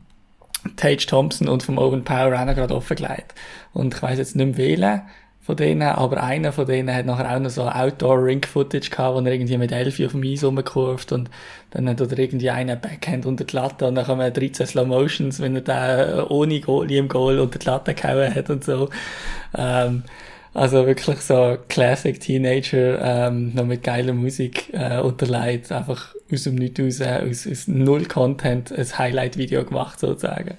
Tage Thompson und vom Owen Power auch noch gerade offengelegt. Und ich weiß jetzt nicht mehr wählen von denen, aber einer von denen hat nachher auch noch so Outdoor-Ring-Footage gehabt, wo er irgendwie mit Elfi auf dem Eis rumkurft und dann hat er irgendwie einen Backhand unter die Latte und dann kommen 13 Slow Motions, wenn er da ohne Goalie im Goal unter die Latte gehauen hat und so. Ähm, also wirklich so Classic Teenager, ähm, noch mit geiler Musik äh, unterlegt, einfach aus dem Nichts raus, aus, aus null Content, ein Highlight-Video gemacht sozusagen.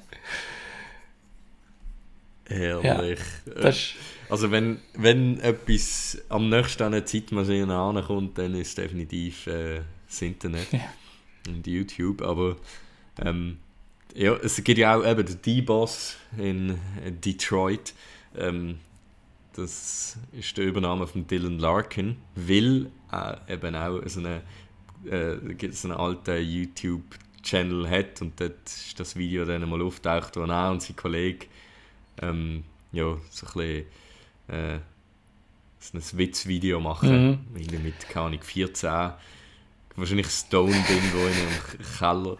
Herrlich. Ja, also wenn, wenn etwas am nächsten an eine Zeitmaschine ankommt, dann ist es definitiv äh, das Internet ja. und YouTube, aber ähm, ja, es gibt ja auch eben den D-Boss in Detroit, ähm, das ist der Übernahme von Dylan Larkin, weil er eben auch so eine, äh, so einen alten YouTube-Channel hat und dort ist das Video dann mal auftaucht, wo er und sein Kollege ähm, ja, so ein bisschen äh, so ein Witzvideo machen, mhm. mit, keine Ahnung, 14 wahrscheinlich Stone irgendwo in einem Keller.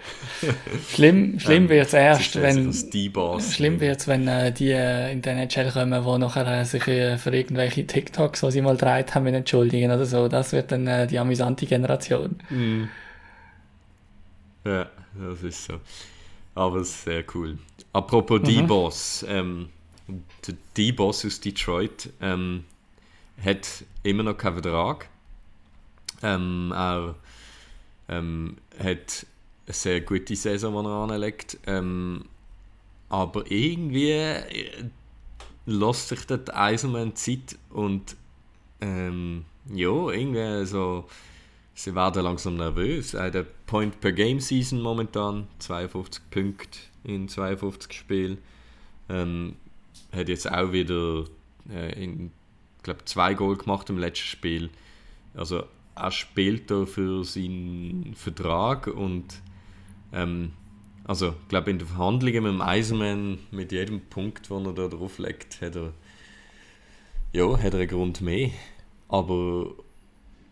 schlimm schlimm ähm, wird es erst, wenn, schlimm wird's, wenn äh, die äh, in den NHL kommen, die nachher äh, sich äh, für irgendwelche TikToks, die sie mal gedreht haben, entschuldigen oder so. Das wird dann äh, die amüsante Generation. Mm. Ja, das ist so. Aber es ist sehr cool. Apropos mhm. D-Boss, ähm, der D-Boss aus Detroit ähm, hat immer noch keinen Vertrag. Ähm, er ähm, hat eine sehr gute Saison, die er anlegt. Ähm, aber irgendwie äh, lässt sich dort Eisenman Zeit und ähm, ja, irgendwie so, sie werden langsam nervös. Er hat Point per Game Season momentan, 52 Punkte in 52 Spielen. Ähm, hat jetzt auch wieder äh, in, glaube zwei Goal gemacht im letzten Spiel. Also er spielt da für seinen Vertrag und ähm, also ich glaube in den Verhandlungen mit dem Eisenman, mit jedem Punkt, den er da drauf legt, hat er ja, hat er einen Grund mehr. Aber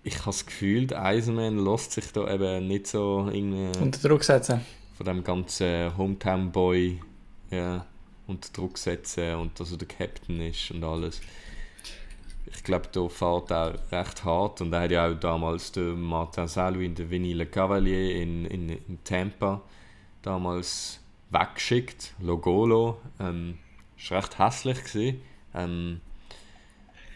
ich habe das Gefühl, der Eisenman lässt sich da eben nicht so irgendwie unter Druck setzen. Von dem ganzen Hometown Boy ja, unter Druck setzen und dass er der Captain ist und alles ich glaube, da fährt er recht hart. Und er hat ja auch damals den Martin Salvi und den Vinny Le Cavalier in, in, in Tampa damals weggeschickt. Logolo. Ähm, war recht hässlich. Ähm,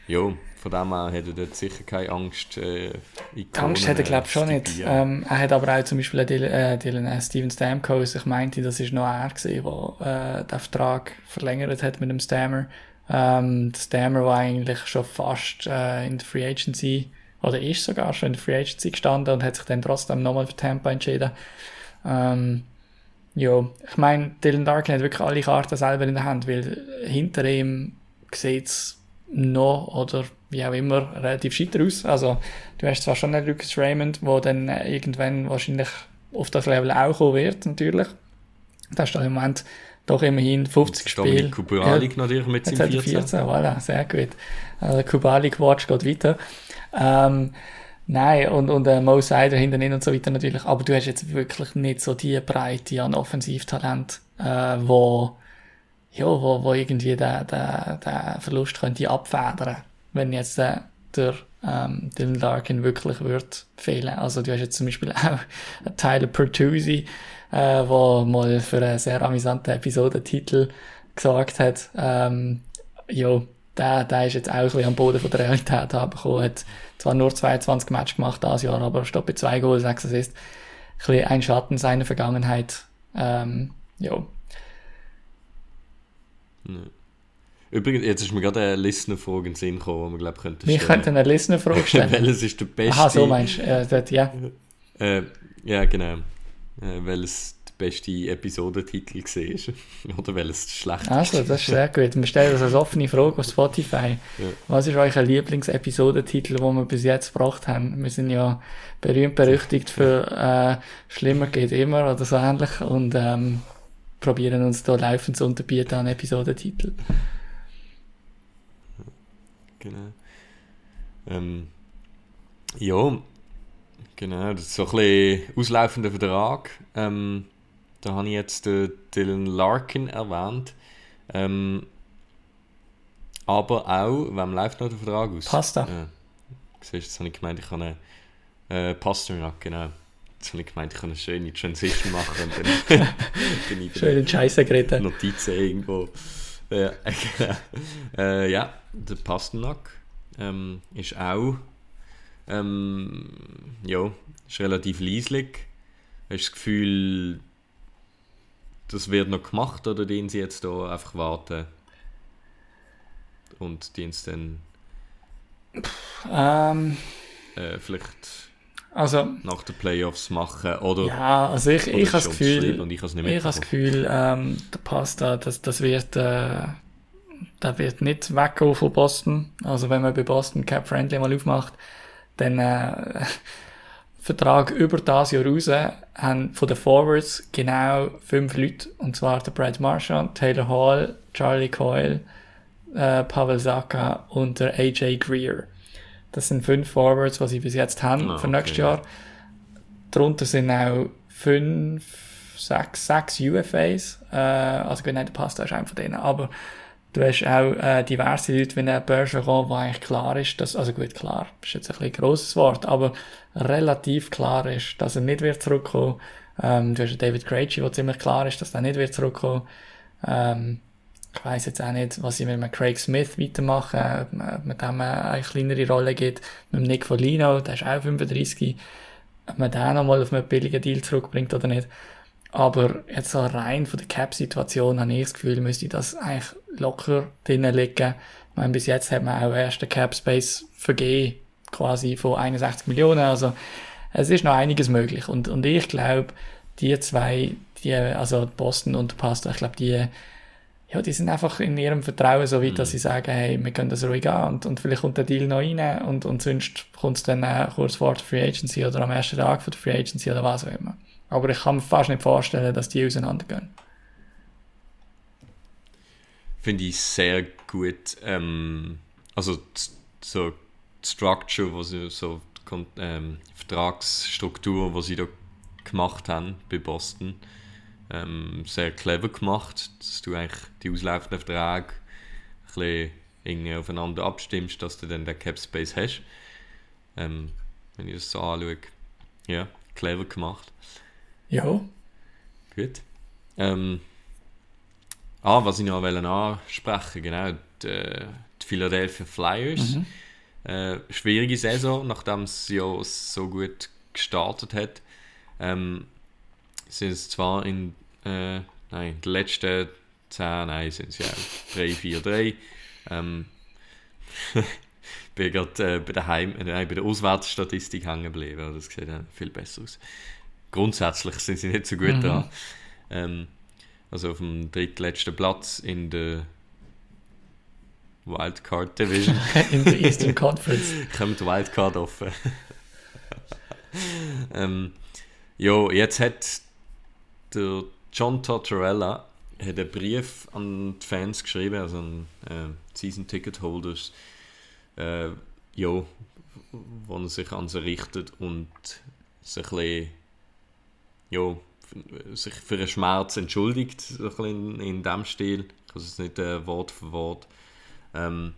ja, von dem her hat er dort sicher keine Angst. Äh, die Angst hat er, glaube ich, schon nicht. Ähm, er hat aber auch zum Beispiel Dylan, äh, Dylan äh, Steven Stamkos, ich meinte, das war noch er, der äh, den Vertrag verlängert hat mit dem Stammer. Ähm, der Stammer war eigentlich schon fast äh, in der Free Agency, oder ist sogar schon in der Free Agency gestanden und hat sich dann trotzdem nochmal für Tampa entschieden. Ähm, ja, ich meine, Dylan Darkin hat wirklich alle Karten selber in der Hand, weil hinter ihm sieht es noch oder wie auch immer relativ scheiter aus. Also du hast zwar schon einen Lucas Raymond, der dann irgendwann wahrscheinlich auf das Level auch kommen wird, natürlich. Da ist im Moment doch immerhin 50 Spiele. Kubalik ja, natürlich mit seinem 14. 14. Voilà, sehr gut. Also Kubalik Watch geht weiter. Ähm, nein, und, und äh, Mo Seider hinten und so weiter natürlich. Aber du hast jetzt wirklich nicht so die Breite an Offensivtalent, äh, wo, ja, wo, wo irgendwie der, der, der Verlust könnte abfedern, wenn jetzt äh, der ähm, Dylan Larkin wirklich wird fehlen. Also du hast jetzt zum Beispiel auch Tyler Pertuzzi, äh, wo mal für einen sehr amüsanten Episodentitel gesagt hat, ähm, ja, der, der ist jetzt auch ein bisschen am Boden von der Realität bekommen, hat zwar nur 22 Matches gemacht dieses Jahr, aber stopp bei zwei Goals, sechs Assists. Ein bisschen ein Schatten seiner Vergangenheit. Ähm, ja. Übrigens, jetzt ist mir gerade eine Listener-Frage in den Sinn gekommen, die wir, glaube ich, könnten stellen. Wir könnten eine Listener-Frage stellen. Welches ist der beste... Aha, so meinst du. Äh, ja. Äh, ja, genau. Äh, welches der beste Episodentitel war. Oder welches das schlechteste. Also, das ist sehr gut. Wir stellen das als offene Frage auf Spotify. Ja. Was ist euch ein Lieblingsepisodentitel, den wir bis jetzt gebracht haben? Wir sind ja berühmt berüchtigt für äh, «Schlimmer geht immer» oder so ähnlich und ähm, probieren uns da laufend zu unterbieten an Episodentitel. Genau. Ähm, ja, Genau, das ist so ein bisschen auslaufender Vertrag. Ähm, da habe ich jetzt den Dylan Larkin erwähnt. Ähm, aber auch, wem läuft noch der Vertrag aus? Pasta. Ja. Siehst du, jetzt habe ich gemeint, ich kann eine äh, Pasternak, genau. Jetzt habe ich gemeint, ich kann eine schöne Transition machen und dann bin ich Schöne Scheiße geredet. Notizen irgendwo. Ja, genau. Äh, ja, der Pasternak ähm, ist auch ähm, ja, ist relativ leislich. Hast du das Gefühl, das wird noch gemacht oder den sie jetzt da einfach warten und den dann ähm, äh, vielleicht also, nach den Playoffs machen oder? Ja also ich, ich habe das Gefühl und ich habe ich das Gefühl ähm, der Pasta das, das wird äh, der wird nicht weggehen von Boston. Also wenn man bei Boston Cap Friendly mal aufmacht dann äh, Vertrag über das Jahr raus haben von den Forwards genau fünf Leute, und zwar der Brad Marchand, Taylor Hall, Charlie Coyle, äh, Pavel Saka und der AJ Greer. Das sind fünf Forwards, die sie bis jetzt haben oh, für nächstes okay. Jahr. Darunter sind auch fünf, sechs, sechs UFAs. Äh, also gut, nein, der Pasta ist einer von denen, aber Du hast auch äh, diverse Leute wie ein Bergeron, wo eigentlich klar ist, dass, also gut, klar, das ist jetzt ein, ein grosses Wort, aber relativ klar ist, dass er nicht wird zurückkommen. Ähm, du hast David Krejci, wo ziemlich klar ist, dass er nicht wird zurückkommen. Ähm, ich weiss jetzt auch nicht, was sie mit Craig Smith weitermachen, ob man dem eine kleinere Rolle gibt. Mit dem Nick Folino, der ist auch 35, ob man den nochmal auf einen billigen Deal zurückbringt oder nicht. Aber jetzt so rein von der Cap-Situation habe ich das Gefühl, müsste das eigentlich locker drinnen liegen. Ich meine, bis jetzt hat man auch erst den Cap-Space vergeben, quasi von 61 Millionen. Also, es ist noch einiges möglich. Und, und ich glaube, die zwei, die, also Boston und Pastor, ich glaube, die, ja, die sind einfach in ihrem Vertrauen so weit, mhm. dass sie sagen, hey, wir können das ruhig an und, und vielleicht kommt der Deal noch rein und, und sonst kommt es dann äh, kurz vor der Free Agency oder am ersten Tag von der Free Agency oder was auch immer. Aber ich kann mir fast nicht vorstellen, dass die auseinandergehen. Finde ich sehr gut. Ähm, also so die Structure, wo sie so ähm, Vertragsstruktur, was sie da gemacht haben bei Boston, ähm, sehr clever gemacht, dass du eigentlich die auslaufenden Verträge ein bisschen aufeinander abstimmst, dass du dann den Cap Space hast. Ähm, wenn ich das so anschaue, ja, clever gemacht. Ja. Gut. Ähm, ah, was ich noch ansprechen genau, die, die Philadelphia Flyers. Mhm. Äh, schwierige Saison, nachdem es ja so gut gestartet hat. Ähm, sind es zwar in, äh, nein, den letzten 10, nein, sind es ja 3, 4, 3. Ähm, bin gerade äh, bei, der Heim, äh, bei der Auswärtsstatistik hängen geblieben. Das sieht ja viel besser aus grundsätzlich sind sie nicht so gut mhm. dran. Ähm, also auf dem drittletzten Platz in der Wildcard Division. in der Eastern Conference. Kommt Wildcard offen. ähm, jo, jetzt hat der John Tortorella hat einen Brief an die Fans geschrieben, also an äh, Season Ticket Holders, äh, jo, wo er sich an sie richtet und sich ein bisschen, jo, sich für einen Schmerz entschuldigt, so ein bisschen in, dem Stil. Ich weiß es nicht äh, Wort für Wort. Ähm,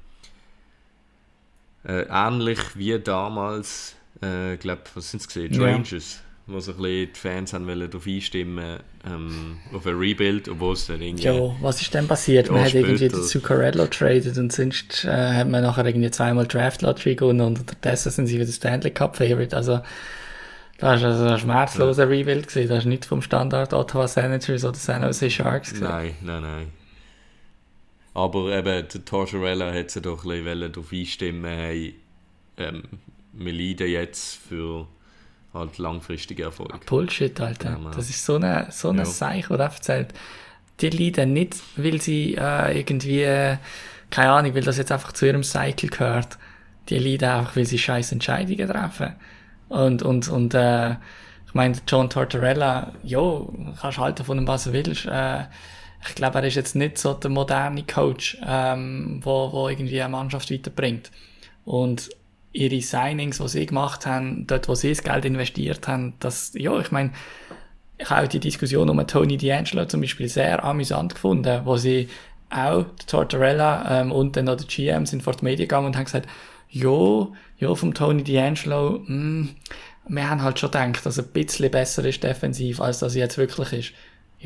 äh, ähnlich wie damals, äh, glaube was sind es gesehen, Ja. Rangers, wo so ein bisschen die Fans haben wollen darauf einstimmen, ähm, auf ein Rebuild, obwohl es dann irgendwie... Ja, was ist denn passiert? Man Ja, hat irgendwie den Zuccarello traded und sonst äh, hat man nachher irgendwie zweimal Draft Lottery gewonnen und unterdessen sind sie wieder Stanley Cup Favorite. Also, das war also ein schmerzloser Rebuild gewesen. Das ist nicht vom Standard Ottawa Senators oder San Jose Sharks gewesen. Nein, nein, nein. Aber eben, der Tortorella hat sie doch ein bisschen darauf einstimmen, hey, ähm, wir leiden jetzt für halt langfristigen Erfolg. Bullshit, Alter. Ja, das ist so eine, so eine Ja. Seich, oder erzählt. Die leiden nicht, weil sie äh, irgendwie, äh, keine Ahnung, weil das jetzt einfach zu ihrem Cycle gehört. Die leiden einfach, weil sie scheiß Entscheidungen treffen. Und, und, und, äh, ich meine, John Tortorella, jo, kannst halten von dem, was du willst. Äh, ich glaube, er ist jetzt nicht so der moderne Coach, ähm, wo, wo irgendwie eine Mannschaft weiterbringt. Und ihre Signings, die sie gemacht haben, dort, wo sie das Geld investiert haben, das, ja, ich meine, ich habe die Diskussion um Tony D'Angelo zum Beispiel sehr amüsant gefunden, wo sie auch, der Tortorella ähm, und dann noch der GM sind vor die Medien gegangen und haben gesagt, jo, jo, vom Tony D'Angelo, hm, wir haben halt schon gedacht, dass er ein bisschen besser ist defensiv, als dass er jetzt wirklich ist.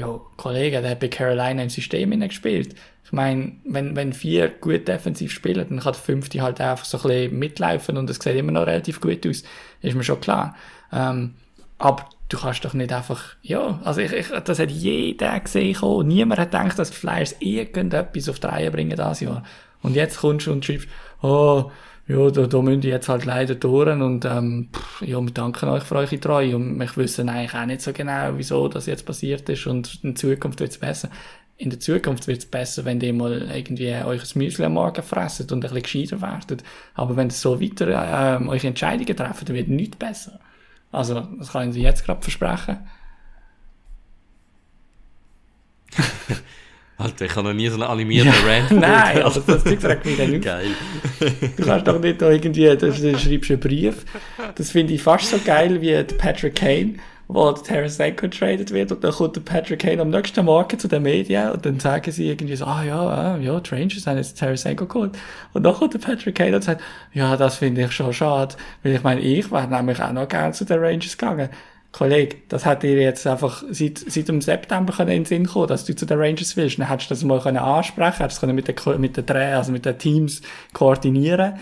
Jo, Kollege, der hat bei Carolina im System gespielt. Ich meine, wenn, wenn vier gut defensiv spielen, dann kann der fünfte halt einfach so ein bisschen mitlaufen und es sieht immer noch relativ gut aus. Ist mir schon klar. Ähm, aber du kannst doch nicht einfach, ja, also ich, ich, das hat jeder gesehen, niemand hat gedacht, dass die Flyers irgendetwas auf die Reihe bringen dieses Jahr. Und jetzt kommst du und schreibst, oh, ja, da, da müssen die jetzt halt leider durch und ähm, ja, wir danken euch für eure Treue und wir wissen eigentlich auch nicht so genau, wieso das jetzt passiert ist und in Zukunft wird es besser. In der Zukunft wird es besser, wenn ihr mal irgendwie euch ein Müsli am Morgen fresset und ein bisschen gescheiter werdet. Aber wenn ihr so weiter ähm, eure Entscheidungen treffen, dann wird nichts besser. Also, das kann ich jetzt gerade versprechen. Alter, ich habe noch nie so einen animierten Rant Nein, aber das Zeug regt mich dann auf. Geil. Du kannst doch nicht da irgendwie, da schreibst du einen Brief. Das finde ich fast so geil wie Patrick Kane, wo der Tarasenko traded wird und dann kommt der Patrick Kane am nächsten Morgen zu den Medien und dann sagen sie irgendwie so, ah ja, ah, ja, die Rangers haben jetzt Tarasenko geholt. Und dann kommt der Patrick Kane und sagt, ja, das finde ich schon schade, weil ich meine, ich wäre nämlich auch noch gerne zu den Rangers gegangen. Kollege, das hat dir jetzt einfach seit, seit dem September in den Sinn kommen, dass du zu den Rangers willst. Dann hättest du das mal können ansprechen, hättest du können mit den, mit den Dreh, also mit den Teams koordinieren.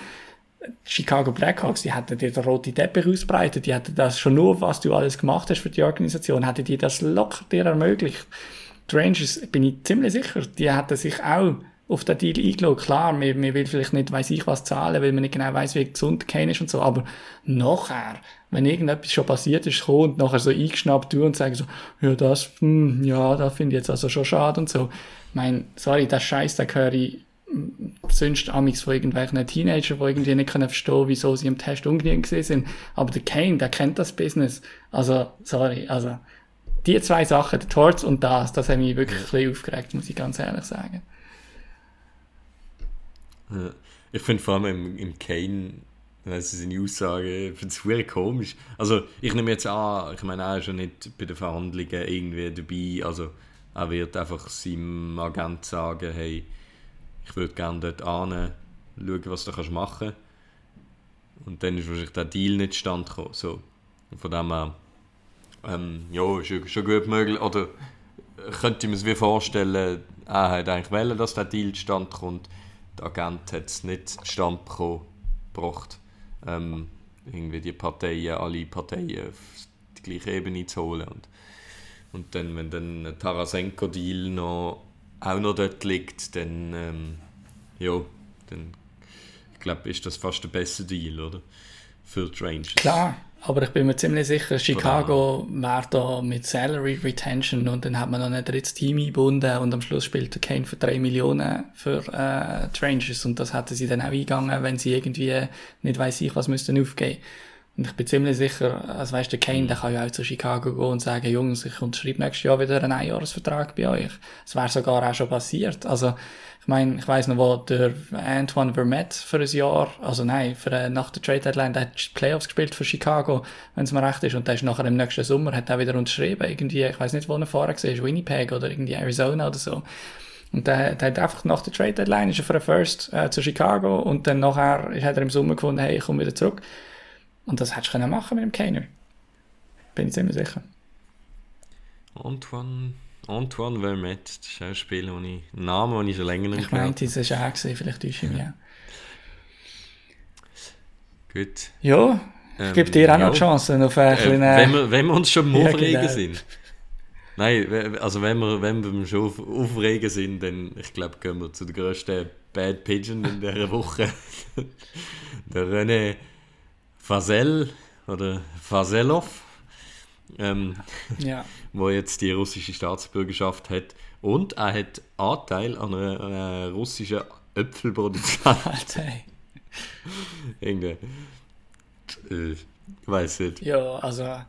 Die Chicago Blackhawks, die hätten dir den roten Teppich ausbreitet, die hätten das schon nur, was du alles gemacht hast für die Organisation, hätten die das locker dir ermöglicht. Die Rangers, bin ich ziemlich sicher, die hätten sich auch auf den Deal eingeloggt. Klar, man, man will vielleicht nicht weiss ich was zahlen, weil man nicht genau weiss, wie gesund Kane ist und so, aber nachher, wenn irgendetwas schon passiert ist, kommen und nachher so eingeschnappt tun und sagen so, ja, das, hm, ja, das finde ich jetzt also schon schade und so. Ich mein, sorry, das Scheiß, da höre ich mm, sonst amigs von irgendwelchen Teenagern, die irgendwie nicht können verstehen, wieso sie im Test ungenügend sind. Aber der Kane, der kennt das Business. Also, sorry, also, die zwei Sachen, der Torts und das, das hat mich wirklich ein bisschen aufgeregt, muss ich ganz ehrlich sagen. Ich finde vor allem im, im Kane, also seine Aussage, ich finde es wirklich komisch. Also ich nehme jetzt an, ich meine, er ist ja nicht bei den Verhandlungen irgendwie dabei, also er wird einfach seinem Agent sagen, hey, ich würde gerne dort an, schauen, was du kannst machen Und dann ist wahrscheinlich der Deal nicht stand gekommen. So. Von dem her, ähm, ja, ist schon gut möglich, oder könnte ich mir wie vorstellen, er hat eigentlich wollen, dass der Deal stand kommt. Der Agent hat es nicht stand gebracht, ähm, irgendwie die Parteien, alle Parteien auf die gleiche Ebene zu holen. Und, und dann, wenn dann ein Tarasenko-Deal noch, auch noch dort liegt, dann, ähm, ja, dann, ich glaube, ist das fast der beste Deal, oder? Für die Rangers. Klar, Aber ich bin mir ziemlich sicher, Chicago wäre da mit Salary Retention und dann hat man noch ein drittes Team eingebunden und am Schluss spielt der Kane für 3 Millionen für äh, Rangers und das hätten sie dann auch eingegangen, wenn sie irgendwie nicht weiss ich was müssten aufgeben. Und ich bin ziemlich sicher, also weißt der Kane, der kann ja auch zu Chicago gehen und sagen, Jungs, ich unterschreibe nächstes Jahr wieder einen Einjahresvertrag bei euch. Das wäre sogar auch schon passiert. Also ich meine, ich weiss noch, wo der Antoine Vermette für ein Jahr, also nein, für, äh, nach der Trade Deadline, der hat Playoffs gespielt für Chicago, wenn es mir recht ist, und der ist nachher im nächsten Sommer, hat er wieder unterschrieben, irgendwie, ich weiss nicht, wo er vorher war, Winnipeg oder irgendwie Arizona oder so. Und der, der hat einfach nach der Trade Deadline, ist er für einen First äh, zu Chicago, und dann nachher hat er im Sommer gefunden, hey, ich komme wieder zurück. Und das hättest du können machen mit dem Kaner. Bin ich ziemlich sicher. Antoine Antoine Vermette, das ist auch ein Spiel, wo ich, ein Name, den ich schon länger nicht Ich meinte, es war auch gesehen, vielleicht täusche ich mich auch. Gut. Ja, ich ähm, gebe dir auch noch ja. Chancen auf einen äh, kleinen... Wenn wir, wenn wir uns schon Aufregen ja, genau. sind. Nein, also wenn wir, wenn wir schon auf, aufregen sind, dann, ich glaube, gehen wir zu der grössten Bad Pigeon in dieser Woche. der René Fasel oder Faselov ähm, ja. wo jetzt die russische Staatsbürgerschaft hat. Und er hat Anteil an einer, einer russischen Äpfelproduzent. Irgendwie. Äh, ich weiß nicht. Ja, also.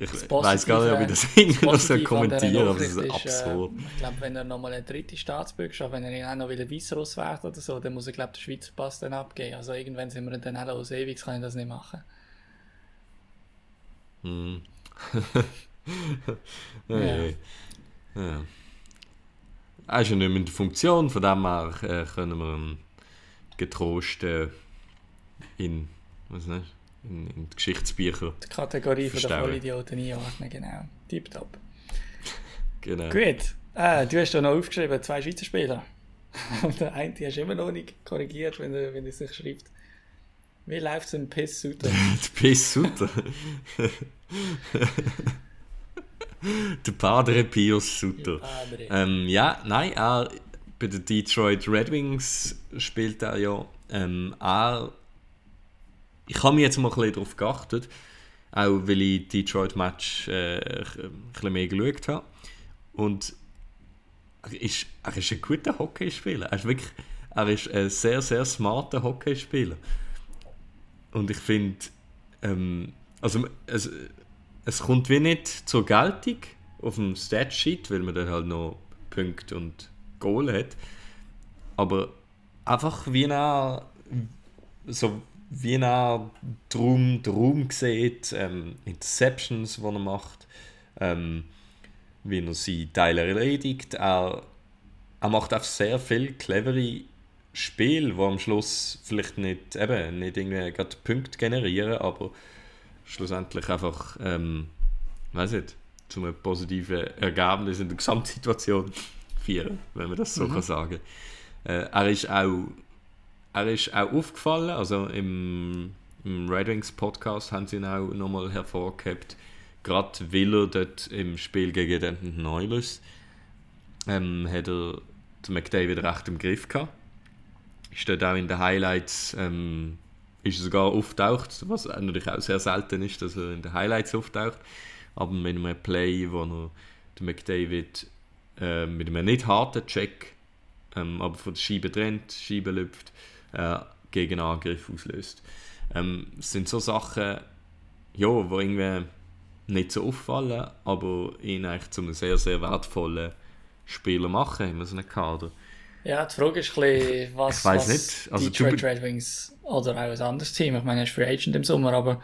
Ich weiß gar nicht, ob ich das irgendwie noch so kommentiere, aber das ist, ist absurd. Äh, ich glaube, wenn er nochmal eine dritte Staatsbürgerschaft, wenn er auch noch wieder Weißruss wird oder so, dann muss er, glaube ich, den Schweizer Pass dann abgeben. Also irgendwann sind wir dann auch aus ewig, kann ich das nicht machen. Hm. ja. ja. Er ist ja nicht mehr in der Funktion, von dem her äh, können wir ihn getrost äh, in, was nicht, in, in die Geschichtsbücher Die Kategorie von der Vollidioten einordnen, genau. Tipptopp. genau. Gut. Ah, du hast da noch aufgeschrieben, zwei Schweizer Spieler. Und der eine hast du immer noch nicht korrigiert, wenn er, wenn er sich schreibt. Wie läuft es im Piss Suter? Piss Suter? der Padre Pius Suter. Ähm, ja, nein, er, bei den Detroit Red Wings spielt er ja. Ähm, er, ich habe mich jetzt mal ein darauf geachtet, auch weil ich Detroit Match äh, ein bisschen mehr geschaut habe. Und er ist, er ist ein guter Hockeyspieler. Er ist wirklich er ist ein sehr, sehr smarter Hockeyspieler. Und ich finde, ähm, also es, es kommt wie nicht zur Geltung auf dem Statsheet, weil man dann halt noch Punkte und Goal hat. Aber einfach wie er so wie er drum, drum sieht, ähm, Interceptions, die er macht, ähm, wie er sie Teile erledigt. Er, er macht auch sehr viel clevere Spiel, wo am Schluss vielleicht nicht, eben, nicht irgendwie gerade Punkte generieren, aber schlussendlich einfach, ähm, weiß nicht, zu einem positiven Ergebnis in der Gesamtsituation führen, wenn man das so mhm. kann sagen. Äh, er ist auch er ist auch aufgefallen, also im, im Red Wings Podcast haben sie ihn auch nochmal hervorgehebt, gerade weil er dort im Spiel gegen den Neulers ähm, hat er den McDavid recht im Griff gehabt ist dort auch in den Highlights ähm, ist sogar auftaucht, was natürlich auch sehr selten ist, dass er in den Highlights auftaucht. Aber mit einem Play, wo er den McDavid äh, mit einem nicht harten Check, ähm, aber von der Scheibe trennt, Scheibe lüpft, äh, gegen Angriff auslöst. Ähm, es sind so Sachen, ja, die irgendwie nicht so auffallen, aber ihn eigentlich zu einem sehr, sehr wertvollen Spieler machen in so einem Kader. Ja, die Frage ist ein bisschen, was, ich was nicht. Also, Detroit Red Wings oder auch ein anderes Team, ich meine, er ist Free Agent im Sommer, aber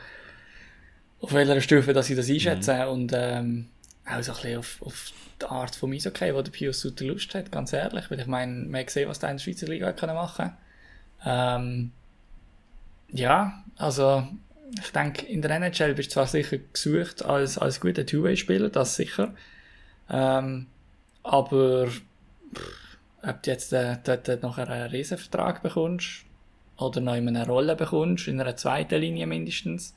auf welcher Stufe dass sie das einschätzen mhm. und ähm, auch so ein bisschen auf, auf die Art von Eishockey, wo der Pius Suter Lust hat, ganz ehrlich, weil ich meine, man hat gesehen, was der in der Schweizer Liga können machen ähm, ja, also ich denke, in der NHL bist du zwar sicher gesucht als, als guter Two-Way-Spieler, das sicher, ähm, aber pff, ob du jetzt äh, dort, noch einen Riesenvertrag bekommst oder noch in einer Rolle bekommst, in einer zweiten Linie mindestens,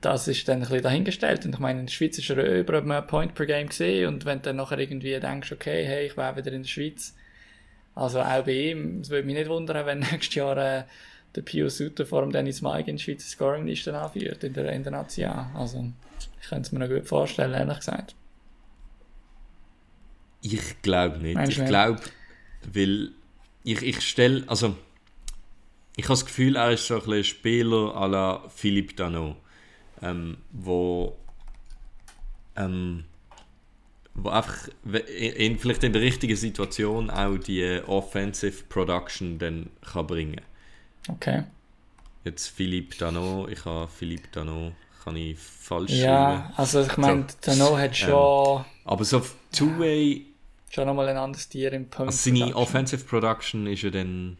das ist dann ein bisschen dahingestellt. Und ich meine, in der Schweiz ist er über einen Point per Game gesehen und wenn du dann nachher irgendwie denkst, okay, hey, ich wäre wieder in der Schweiz, also auch bei ihm, es würde mich nicht wundern, wenn nächstes Jahr äh, der Pio Sutter vor dem Dennis Mike in die Schweizer Scoring-Liste anführt in der, in der Nation. Also, ich könnte es mir noch gut vorstellen, ehrlich gesagt. Ich glaube nicht. Meinst ich glaube, weil ich, ich stelle, also ich habe das Gefühl, er ist so ein bisschen Spieler à la Philippe Dano, ähm, wo, ähm, wo einfach in, vielleicht in der richtigen Situation auch die Offensive Production dann kann bringen. Okay. Jetzt Philippe Dano, ich habe Philippe Dano, kann ich falsch Ja, schreiben. also ich meine, Tano hat schon, Aber so Two-Way, schon nochmal ein anderes Tier im Punkt. also seine Offensive Production ist ja dann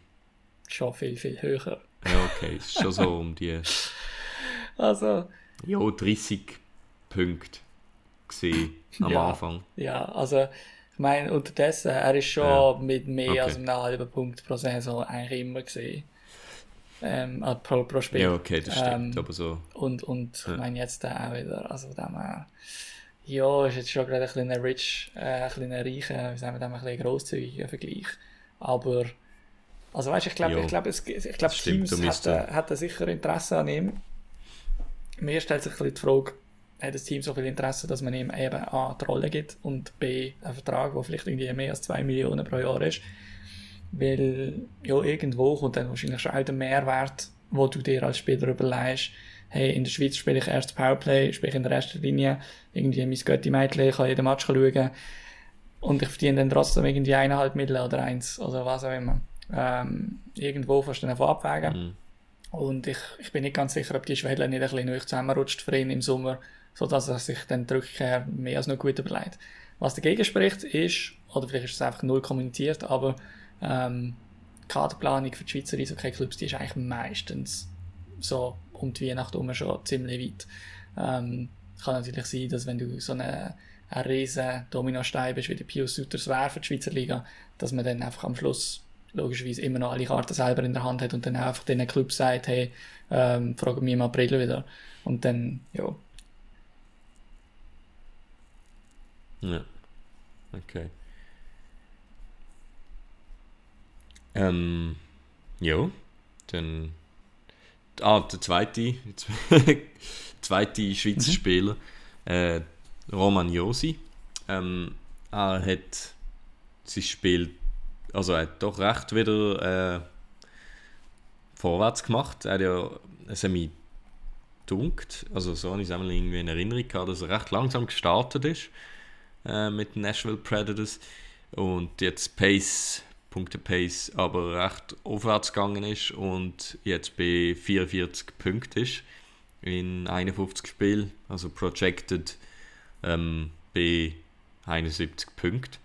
Schon viel, viel höher. Ja, okay, ist schon so um die Also, ja, 30 Punkte gesehen am Ja. Anfang. ja, also ich meine, unterdessen, er ist schon Ja. mit mehr Okay. als einem halben Punkt pro Saison eigentlich immer gesehen. Ähm, also pro, pro Spiel. Ja, okay, das stimmt, Ähm, aber so. Und, und Ja. ich meine jetzt auch wieder, also dem her, ja, ist jetzt schon gerade ein kleiner rich, äh, ein kleiner reicher, wie sagen wir dem, ein bisschen grosszügiger Vergleich. Aber, also weißt du, ich glaube, ich glaube, ich glaube, Teams hätten, hätten sicher Interesse an ihm. Mir stellt sich ein bisschen die Frage, hat das Team so viel Interesse, dass man ihm eben A, die Rolle gibt und B, einen Vertrag, der vielleicht irgendwie mehr als 2 Millionen pro Jahr ist. Weil ja, irgendwo kommt dann wahrscheinlich schon auch der Mehrwert, wo du dir als Spieler überlegst, hey, in der Schweiz spiele ich erst Powerplay, spiele ich in der ersten Linie, irgendwie mein Götti-Mädchen, ich kann jeden Match schauen und ich verdiene dann trotzdem irgendwie eineinhalb Mittel oder eins oder was auch immer. Ähm, irgendwo fast dann davon abwägen. Mhm. Und ich, ich bin nicht ganz sicher, ob die Schwelle nicht ein bisschen neu zusammenrutscht für ihn im Sommer, sodass er sich dann die Rückkehr mehr als noch gut überlegt. Was dagegen spricht, ist, oder vielleicht ist es einfach null kommuniziert, aber ähm, die Kaderplanung für die Schweizer Eishockey-Clubs, die ist eigentlich meistens so um die Weihnacht herum schon ziemlich weit. Ähm, kann natürlich sein, dass wenn du so eine, ein riesen Dominostein bist, wie der Pius Sutters wäre für die Schweizer Liga, dass man dann einfach am Schluss logischerweise immer noch alle Karten selber in der Hand hat und dann einfach den Club sagt, hey, ähm, fragen wir im April wieder. Und dann, ja, Ja. Okay. Ähm, ja, dann. Ah, der zweite, zweite Schweizer Spieler, äh, Roman Josi. Ähm, er hat sein Spiel, also er hat doch recht wieder äh, vorwärts gemacht. Er hat ja es hat mich dunkt, also so habe ich es irgendwie in Erinnerung gehabt, dass er recht langsam gestartet ist äh, mit Nashville Predators und jetzt Pace, Punkte Pace, aber recht aufwärts gegangen ist und jetzt bei 44 Punkten ist in 51 Spielen, also projected ähm, bei 71 Punkten,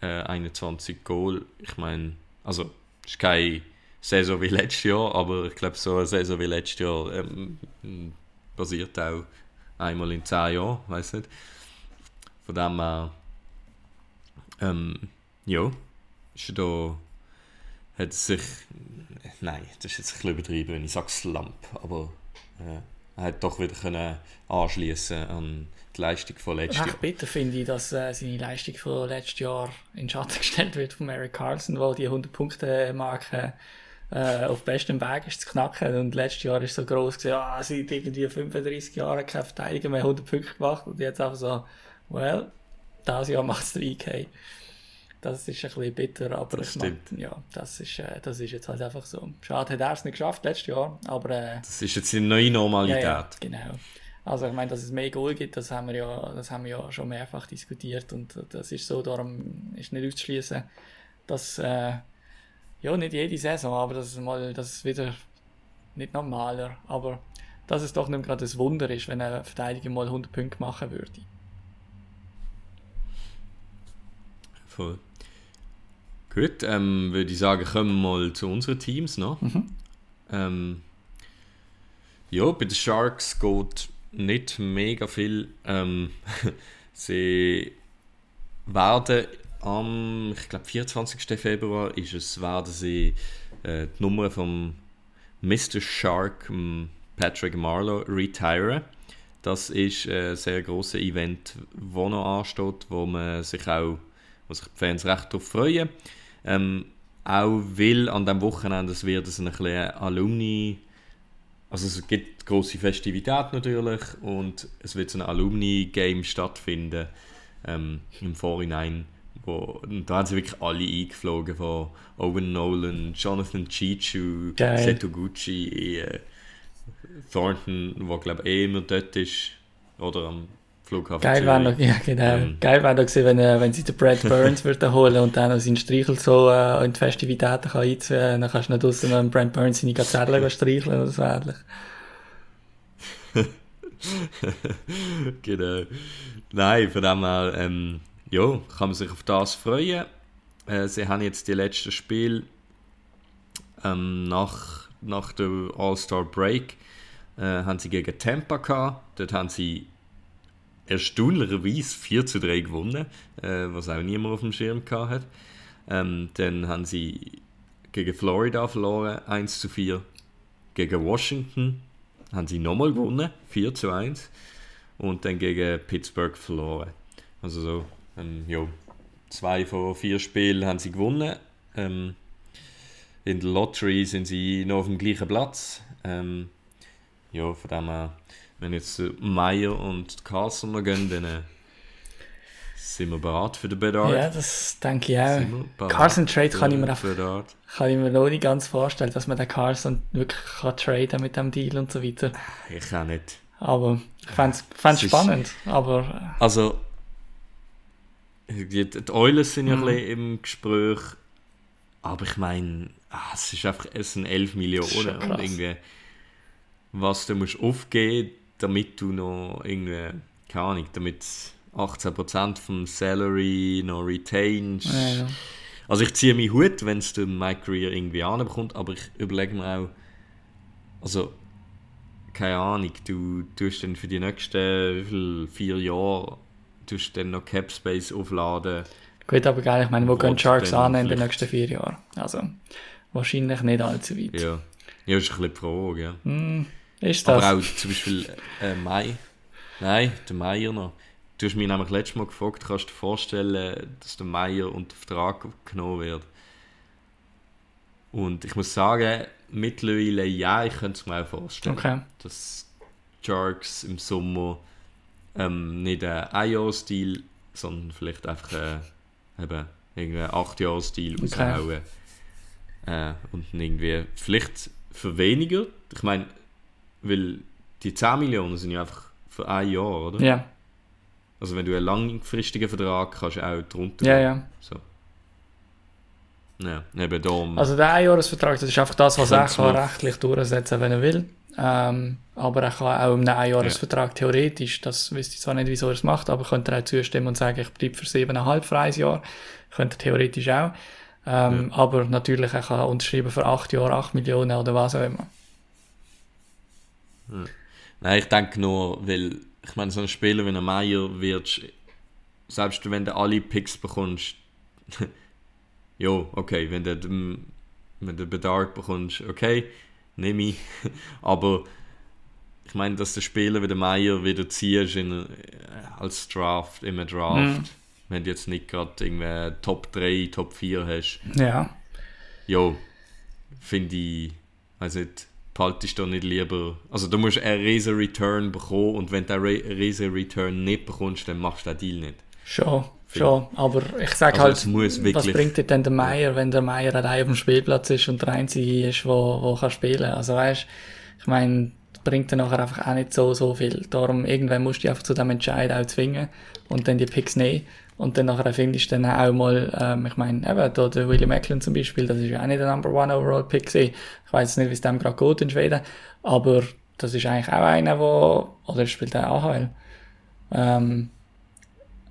äh, 21 Goal. Ich meine, also ist keine Saison wie letztes Jahr, aber ich glaube so eine Saison wie letztes Jahr ähm, basiert auch einmal in 10 Jahren, weiß nicht. Von dem her, ähm, ja, ist da, hat sich, nein, das ist jetzt ein bisschen übertrieben, wenn ich sage Slump, aber äh, er hat doch wieder können anschließen an die Leistung von letztes Jahr. Recht bitter finde ich, dass äh, seine Leistung von letztes Jahr in Schatten gestellt wird von Eric Carlson, weil die 100-Punkte-Marke äh, auf bestem Weg ist zu knacken. Und letztes Jahr ist so groß gewesen, ah, seit irgendwie 35 Jahren kein Verteidiger mehr 100 Punkte gemacht. Und jetzt einfach so, well, dieses Jahr macht es 3K. Das ist ein bisschen bitter, aber Das ich mein, ja, das ist, äh, das ist jetzt halt einfach so. Schade hat er es nicht geschafft letztes Jahr, aber äh, Das ist jetzt die neue Normalität. ja, ja, genau. Also ich meine, dass es mehr Goal gibt, das haben wir ja, das haben wir ja schon mehrfach diskutiert und das ist so, darum ist nicht auszuschließen, dass äh, ja nicht jede Saison, aber dass es mal, dass es wieder nicht normaler, aber dass es doch nicht gerade ein Wunder ist, wenn ein Verteidiger mal 100 Punkte machen würde. Voll. Gut, ähm, würde ich sagen, kommen wir mal zu unseren Teams noch. Ähm, ja, bei den Sharks geht nicht mega viel. Ähm, sie werden am, ich glaube, 24. Februar ist es, werden sie äh, die Nummer vom Mr. Shark, ähm, Patrick Marlowe, retiren. Das ist ein sehr grosses Event, das noch ansteht, wo man sich auch, wo sich die Fans recht darauf freuen. Ähm, auch will an dem Wochenende, es wird es ein bisschen Alumni, also es gibt große Festivität natürlich und es wird so ein Alumni-Game stattfinden ähm, im Vorhinein. Wo, und da haben sie wirklich alle eingeflogen, von Owen Nolan, Jonathan Chichu, Geil. Seto Gucci, äh, Thornton, der glaube ich eh immer dort ist, oder am Flughafen Geil wäre noch, ja, genau. Ähm. Geil wäre gewesen, wenn, äh, wenn sie den Brad Burns würden holen und dann seinen Streichel so äh, in die Festivitäten kann einzuführen. Dann kannst du nicht draussen noch Brad Burns seine Gazelle gehen streicheln oder so ähnlich. genau. Nein, von dem her, ähm, ja, kann man sich auf das freuen. Äh, sie haben jetzt die letzten Spiele ähm, nach, nach der All-Star Break äh, haben sie gegen Tampa gehabt. Dort haben sie erstaunlicherweise 4 zu 3 gewonnen, äh, was auch niemand auf dem Schirm gehabt hat. Ähm, dann haben sie gegen Florida verloren, 1 zu 4. Gegen Washington haben sie nochmal gewonnen, 4 zu 1. Und dann gegen Pittsburgh verloren. Also so, ähm, ja, zwei von vier Spielen haben sie gewonnen. Ähm, in der Lottery sind sie noch auf dem gleichen Platz. Ähm, ja, von dem her, wenn jetzt äh, Meyer und Carlson noch gehen, dann äh, sind wir bereit für den Bedard. Ja, das denke ich auch. Carson Trade kann ich mir einfach Bedard? kann ich mir noch nicht ganz vorstellen, dass man den Carson wirklich kann traden mit dem Deal und so weiter. Ich auch nicht. Aber ich fände es spannend. Aber Also, die, die Oilers sind ja Mhm. ein bisschen im Gespräch, aber ich meine, ah, es ist einfach, es sind 11 ist Millionen und irgendwie, was du musst aufgeben, damit du noch irgendwie, keine Ahnung, damit 18% vom Salary noch retainst. äh, ja. Also ich ziehe meinen Hut, wenn es der Mike Greer irgendwie anbekommt, aber ich überlege mir auch, also keine Ahnung, du tust dann für die nächsten vier Jahre tust dann noch Cap Space aufladen. gut, aber geil, ich meine, wo gehen Sharks an in den nächsten vier Jahren? Also wahrscheinlich nicht allzu weit. Ja, ja ist ein bisschen die Frage, ja. Hm, ist das? Aber auch zum Beispiel äh, Mai. Nein, der Meier noch. Du hast mich nämlich letztes Mal gefragt, kannst du dir vorstellen, dass der Meier unter Vertrag genommen wird? Und ich muss sagen, mittlerweile ja, ich könnte es mir auch vorstellen. Okay. Dass Sharks im Sommer ähm, nicht einen Ein-Jahr-Stil, sondern vielleicht einfach äh, eben irgendwie einen 8-Jahr-Stil Okay. raushauen. Äh, und irgendwie vielleicht für weniger. Ich meine, weil die 10 Millionen sind ja einfach für ein Jahr, oder? Ja, Also wenn du einen langfristigen Vertrag kannst du auch drunter ja, ja. So. Ja, eben darum. Also der Einjahresvertrag, das ist einfach das, was er kann rechtlich durchsetzen wenn er will. Ähm, aber er kann auch im Einjahresvertrag theoretisch, das wüsste ich zwar nicht, wieso er es macht, aber könnte er auch zustimmen und sagen, ich bleibe für siebeneinhalb für ein Jahr. Könnte er theoretisch auch. Ähm, Aber natürlich, er kann unterschreiben für acht Jahre, acht Millionen oder was auch immer. Nein, ich denke nur, weil ich meine, so ein Spieler wie ein Meier wird, selbst wenn du alle Picks bekommst, ja, okay, wenn du den, wenn du Bedarf bekommst, okay, nehme ich. Aber ich meine, dass der Spieler wie der Meier wieder ziehst in, äh, als Draft, im Draft, Mhm. wenn du jetzt nicht gerade irgendwie Top 3, Top 4 hast, Ja, ja, finde ich, weiß nicht, behaltest du nicht lieber, also du musst einen riesen Return bekommen und wenn du einen riesen Return nicht bekommst, dann machst du den Deal nicht. schon. Schon, aber ich sage Also halt, was bringt dir denn der Meier, wenn der Meier allein auf dem Spielplatz ist und der Einzige ist, wo, wo kann spielen Also weißt ich meine, bringt dir nachher einfach auch nicht so, so viel. Darum, irgendwann musst du dich einfach zu dem Entscheid auch zwingen und dann die Picks nehmen. Und dann nachher findest du dann auch mal, ähm, ich meine, eben, da der William Eklund zum Beispiel, das ist ja auch nicht der Number One Overall Pick gewesen. Ich weiß nicht, wie es dem gerade geht in Schweden, aber das ist eigentlich auch einer, wo, oder er spielt auch AHL. Ähm,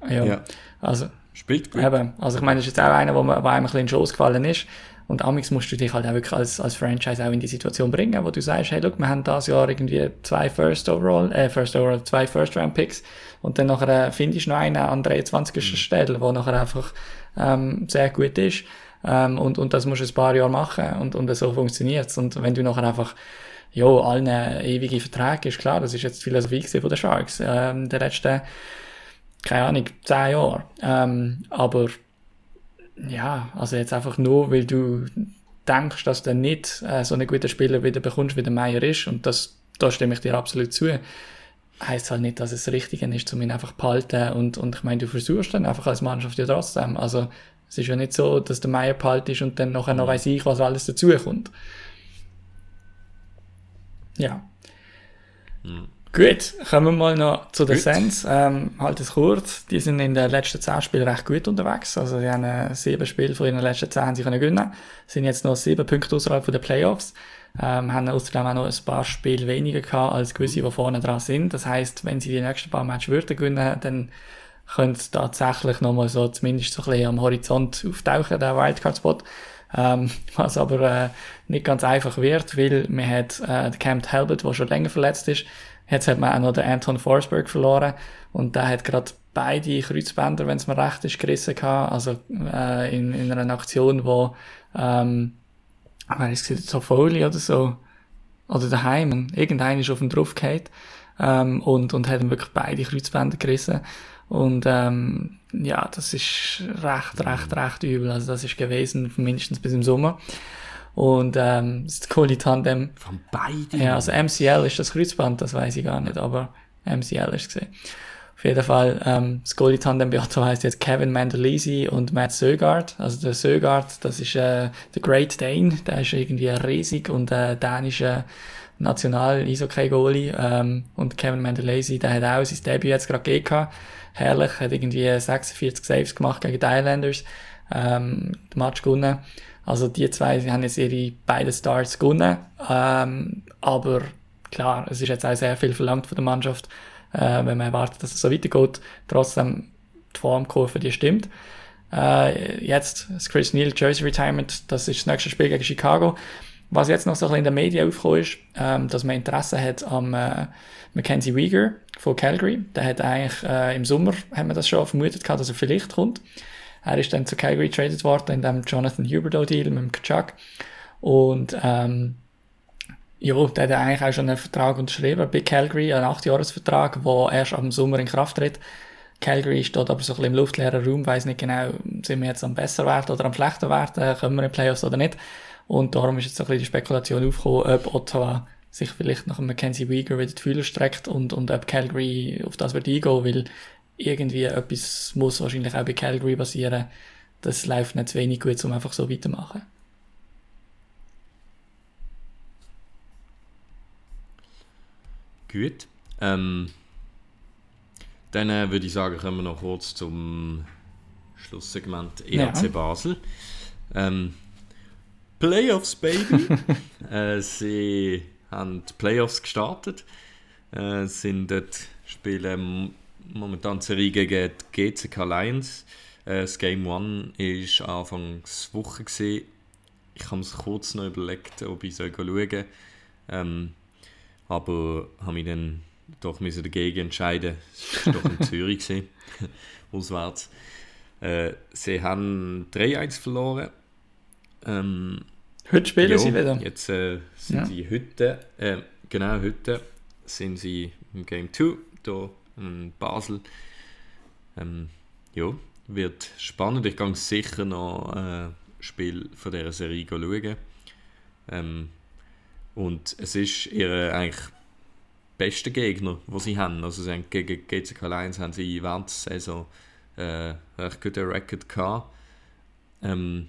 ja. Ja. also, Spielt gut. Eben, also ich meine, das ist jetzt auch einer, wo, wo einem ein bisschen in den Schoß gefallen ist. Und amigs musst du dich halt auch wirklich als, als Franchise auch in die Situation bringen, wo du sagst, hey, look, wir haben das Jahr irgendwie zwei First Overall, äh, First Overall, zwei First Round Picks und dann nachher äh, findest du noch einen an 23. Stelle, wo nachher einfach ähm, sehr gut ist. Ähm, und, und das musst du ein paar Jahre machen und, und so funktioniert's. Und wenn du nachher einfach ja, allen ewige Verträge ist klar, das ist jetzt die Philosophie von den Sharks, ähm, der letzten keine Ahnung, zehn Jahre. Ähm, aber ja, also jetzt einfach nur, weil du denkst, dass du nicht äh, so einen guten Spieler wieder bekommst, wie der Meier ist, und das, da stimme ich dir absolut zu, heißt halt nicht, dass es richtig ist, um ihn einfach zu behalten. Und, und ich meine, du versuchst dann einfach als Mannschaft ja trotzdem. Also, es ist ja nicht so, dass der Meier behalten ist und dann nachher noch weiss ich, was alles dazukommt. Ja. Mhm. Gut, kommen wir mal noch zu den Sens. Ähm, halt es kurz. Die sind in den letzten zehn Spielen recht gut unterwegs. Also, sie haben äh, sieben Spiele von ihren letzten zehn sie können gewinnen. Sind jetzt noch sieben Punkte außerhalb der Playoffs. Ähm, haben außerdem auch noch ein paar Spiele weniger gehabt als gewisse, die vorne dran sind. Das heisst, wenn sie die nächsten paar Matches würden gewinnen, dann könnte es tatsächlich nochmal so, zumindest so ein bisschen am Horizont auftauchen, der Wildcard-Spot. Ähm, was aber äh, nicht ganz einfach wird, weil man hat äh, den Camp Talbot, der schon länger verletzt ist, Jetzt hat man auch noch den Anton Forsberg verloren und der hat gerade beide Kreuzbänder, wenn es mir recht ist, gerissen gehabt. Also äh, in, in einer Aktion, wo ähm, wer ist es Folie oder so oder daheim, irgendeiner ist auf ihn draufgehakt ähm, und und hat ihm wirklich beide Kreuzbänder gerissen und ähm, ja, das ist recht, recht, recht übel. Also das ist gewesen, mindestens bis im Sommer. Und ähm, das coole Tandem. Von beiden? Ja, also MCL ist das Kreuzband, das weiß ich gar nicht, aber MCL ist gesehen. Auf jeden Fall, ähm, das Goalie Tandem bei Otto heißt jetzt Kevin Mandolisi und Matt Sögaard. Also der Sögaard, das ist äh, der Great Dane, der ist irgendwie riesig und äh, dänischer National Eishockey Goalie. Ähm, und Kevin Mandolisi, der hat auch sein Debüt jetzt gerade gegeben. Herrlich, hat irgendwie 46 Saves gemacht gegen die Islanders. Ähm, den Match gewonnen. Also die zwei haben jetzt ihre beiden Starts gewonnen. Ähm, aber klar, es ist jetzt auch sehr viel verlangt von der Mannschaft, äh, wenn man erwartet, dass es so weitergeht. Trotzdem, die Formkurve, die stimmt. Äh, jetzt das Chris Neal Jersey Retirement, das ist das nächste Spiel gegen Chicago. Was jetzt noch so ein bisschen in den Medien aufgekommen ist, ähm, dass man Interesse hat am äh, Mackenzie Weger von Calgary. Der hat eigentlich äh, im Sommer, haben wir das schon vermutet gehabt, dass er vielleicht kommt. Er ist dann zu Calgary traded worden in dem Jonathan Huberdeau-Deal mit dem Kachuk. Und ähm, ja, der hat eigentlich auch schon einen Vertrag unterschrieben bei Calgary, einen 8-Jahres-Vertrag, der erst ab dem Sommer in Kraft tritt. Calgary steht aber so ein bisschen im luftleeren Raum, weiß nicht genau, sind wir jetzt am besser werden oder am schlechter werden, kommen wir in Playoffs oder nicht. Und darum ist jetzt so ein bisschen die Spekulation aufgekommen, ob Ottawa sich vielleicht nach einem Mackenzie Weger wieder die Fühler streckt und, und ob Calgary auf das wird eingehen, weil irgendwie etwas muss wahrscheinlich auch bei Calgary passieren. Das läuft nicht zu wenig gut, um einfach so weitermachen. Gut. Ähm, dann äh, würde ich sagen, kommen wir noch kurz zum Schlusssegment ERC ja. Basel. Ähm, Playoffs, Baby! äh, sie haben die Playoffs gestartet, äh, sind dort spielen momentan Serie gegen die GCK Lions. Äh, das Game 1 war Anfangs Woche. Gewesen. Ich habe es kurz noch überlegt, ob ich schauen soll. Ähm, aber habe mich dann doch dagegen entscheiden. Es war doch in Zürich, gewesen, auswärts. Äh, sie haben 3-1 verloren. Ähm, heute spielen ja, sie wieder. Jetzt äh, sind ja. sie heute, äh, genau heute, sind sie im Game 2 hier in Basel. Ähm, ja, wird spannend. Ich gehe sicher noch ein äh, Spiel von dieser Serie schauen. Ähm, und es ist ihr eigentlich beste Gegner, die sie haben. Also sie haben gegen GCK Lions haben sie während der Saison äh, recht guten Record gehabt. Ähm,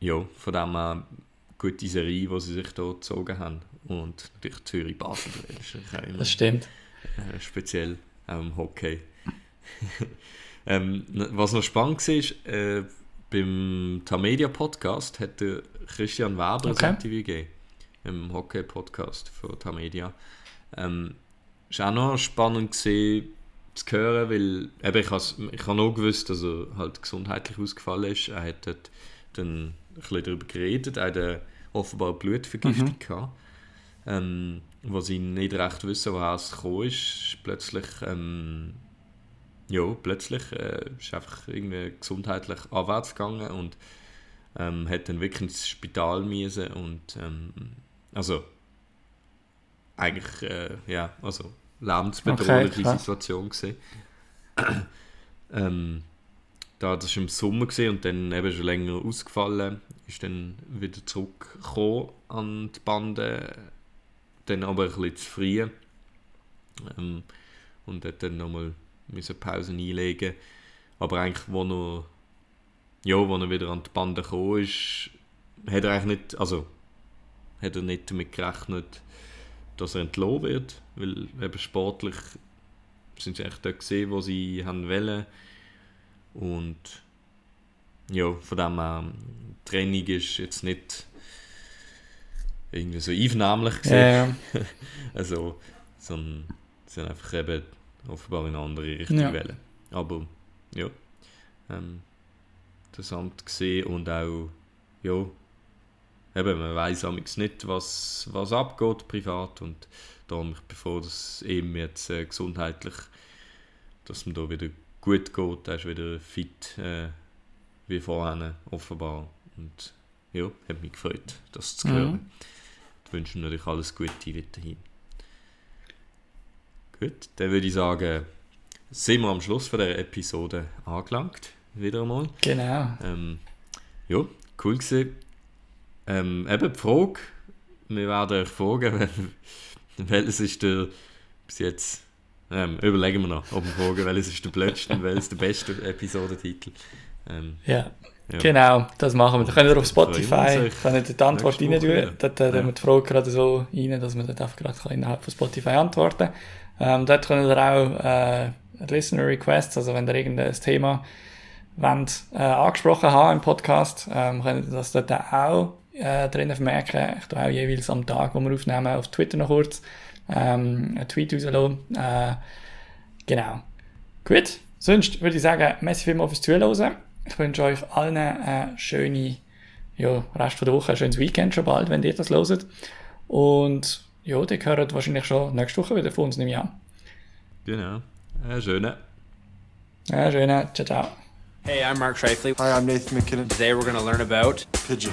ja, von dem her gute Serie, die sie sich hier gezogen haben. Und natürlich Zürich-Basel. Das, das stimmt. Äh, speziell auch im Hockey. ähm, was noch spannend war, äh, beim Tamedia Podcast hat der Christian Weber okay. ein Interview gegeben. Im Hockey-Podcast von Tamedia. Ähm, ist auch noch spannend gewesen, zu hören, weil eben ich, ich habe noch gewusst, dass er halt gesundheitlich ausgefallen ist. Er hat dort dann ein bisschen darüber geredet, er hatte offenbar Blutvergiftung mhm. gehabt. Ähm, wo sie nicht recht wissen, woher es gekommen ist, plötzlich, ähm, ja, plötzlich äh, ist einfach irgendwie gesundheitlich abwärts gegangen und ähm, hat dann wirklich ins Spital müssen und ähm, also eigentlich, äh, ja, also lebensbedrohliche okay, Situation gesehen. ähm, da das war im Sommer gewesen und dann eben schon länger ausgefallen, ist dann wieder zurückgekommen an die Bande, dann aber ein bisschen zu früh. Ähm, und hat dann nochmal Pause einlegen. Aber eigentlich, wo er, ja, wo er wieder an die Bande gekommen ist, hat er eigentlich nicht, also hat er nicht damit gerechnet, dass er entlohnt wird, weil eben sportlich sind sie echt dort gesehen, wo sie haben wollen und ja, von dem her, Training ist jetzt nicht irgendwie so einvernehmlich gesehen. Ja. also, sondern sie haben einfach eben offenbar in eine andere Richtung ja. wählen. Aber ja, ähm, interessant gesehen und auch, ja, eben, man weiß nicht, was, was abgeht privat und darum, bevor das eben jetzt äh, gesundheitlich, dass man da wieder gut geht, er ist wieder fit äh, wie vorher offenbar und ja, hat mich gefreut, das zu hören. Mhm. Ich wünsche natürlich alles Gute weiterhin. Gut, dann würde ich sagen, sind wir am Schluss von der Episode angelangt. Wieder einmal. Genau. Ähm, ja, cool gewesen. Ähm, eben die Frage, wir werden euch fragen, welches ist der, bis jetzt, ähm, überlegen wir noch, ob wir fragen, welches ist der blödste und welches der beste Episodentitel. Ähm, ja. ja. genau, das machen wir. Da könnt ihr auf Spotify, könnt ihr die Antwort rein tun, äh, ja. wir die Frage gerade so rein, dass man dort einfach gerade innerhalb von Spotify antworten kann. Ähm, dort könnt ihr auch äh, Listener Requests, also wenn ihr irgendein Thema wollt, äh, angesprochen haben im Podcast, ähm, könnt ihr das dort auch äh, drinnen vermerken. Ich tue auch jeweils am Tag, wo wir aufnehmen, auf Twitter noch kurz ähm, einen Tweet rauslassen. Äh, genau. Gut, sonst würde ich sagen, merci vielmals fürs Zuhören. Ich wünsche euch allen eine schöne ja, Rest der Woche, ein schönes Weekend schon bald, wenn ihr das hört. Und ja, die hören wahrscheinlich schon nächste Woche wieder von uns, nehme ich an. Genau. Äh, schöne. Ja, schöne. Ciao, ciao. Hey, I'm Mark Shifley. Hi, I'm Nathan McKinnon. Today we're going to learn about pigeon.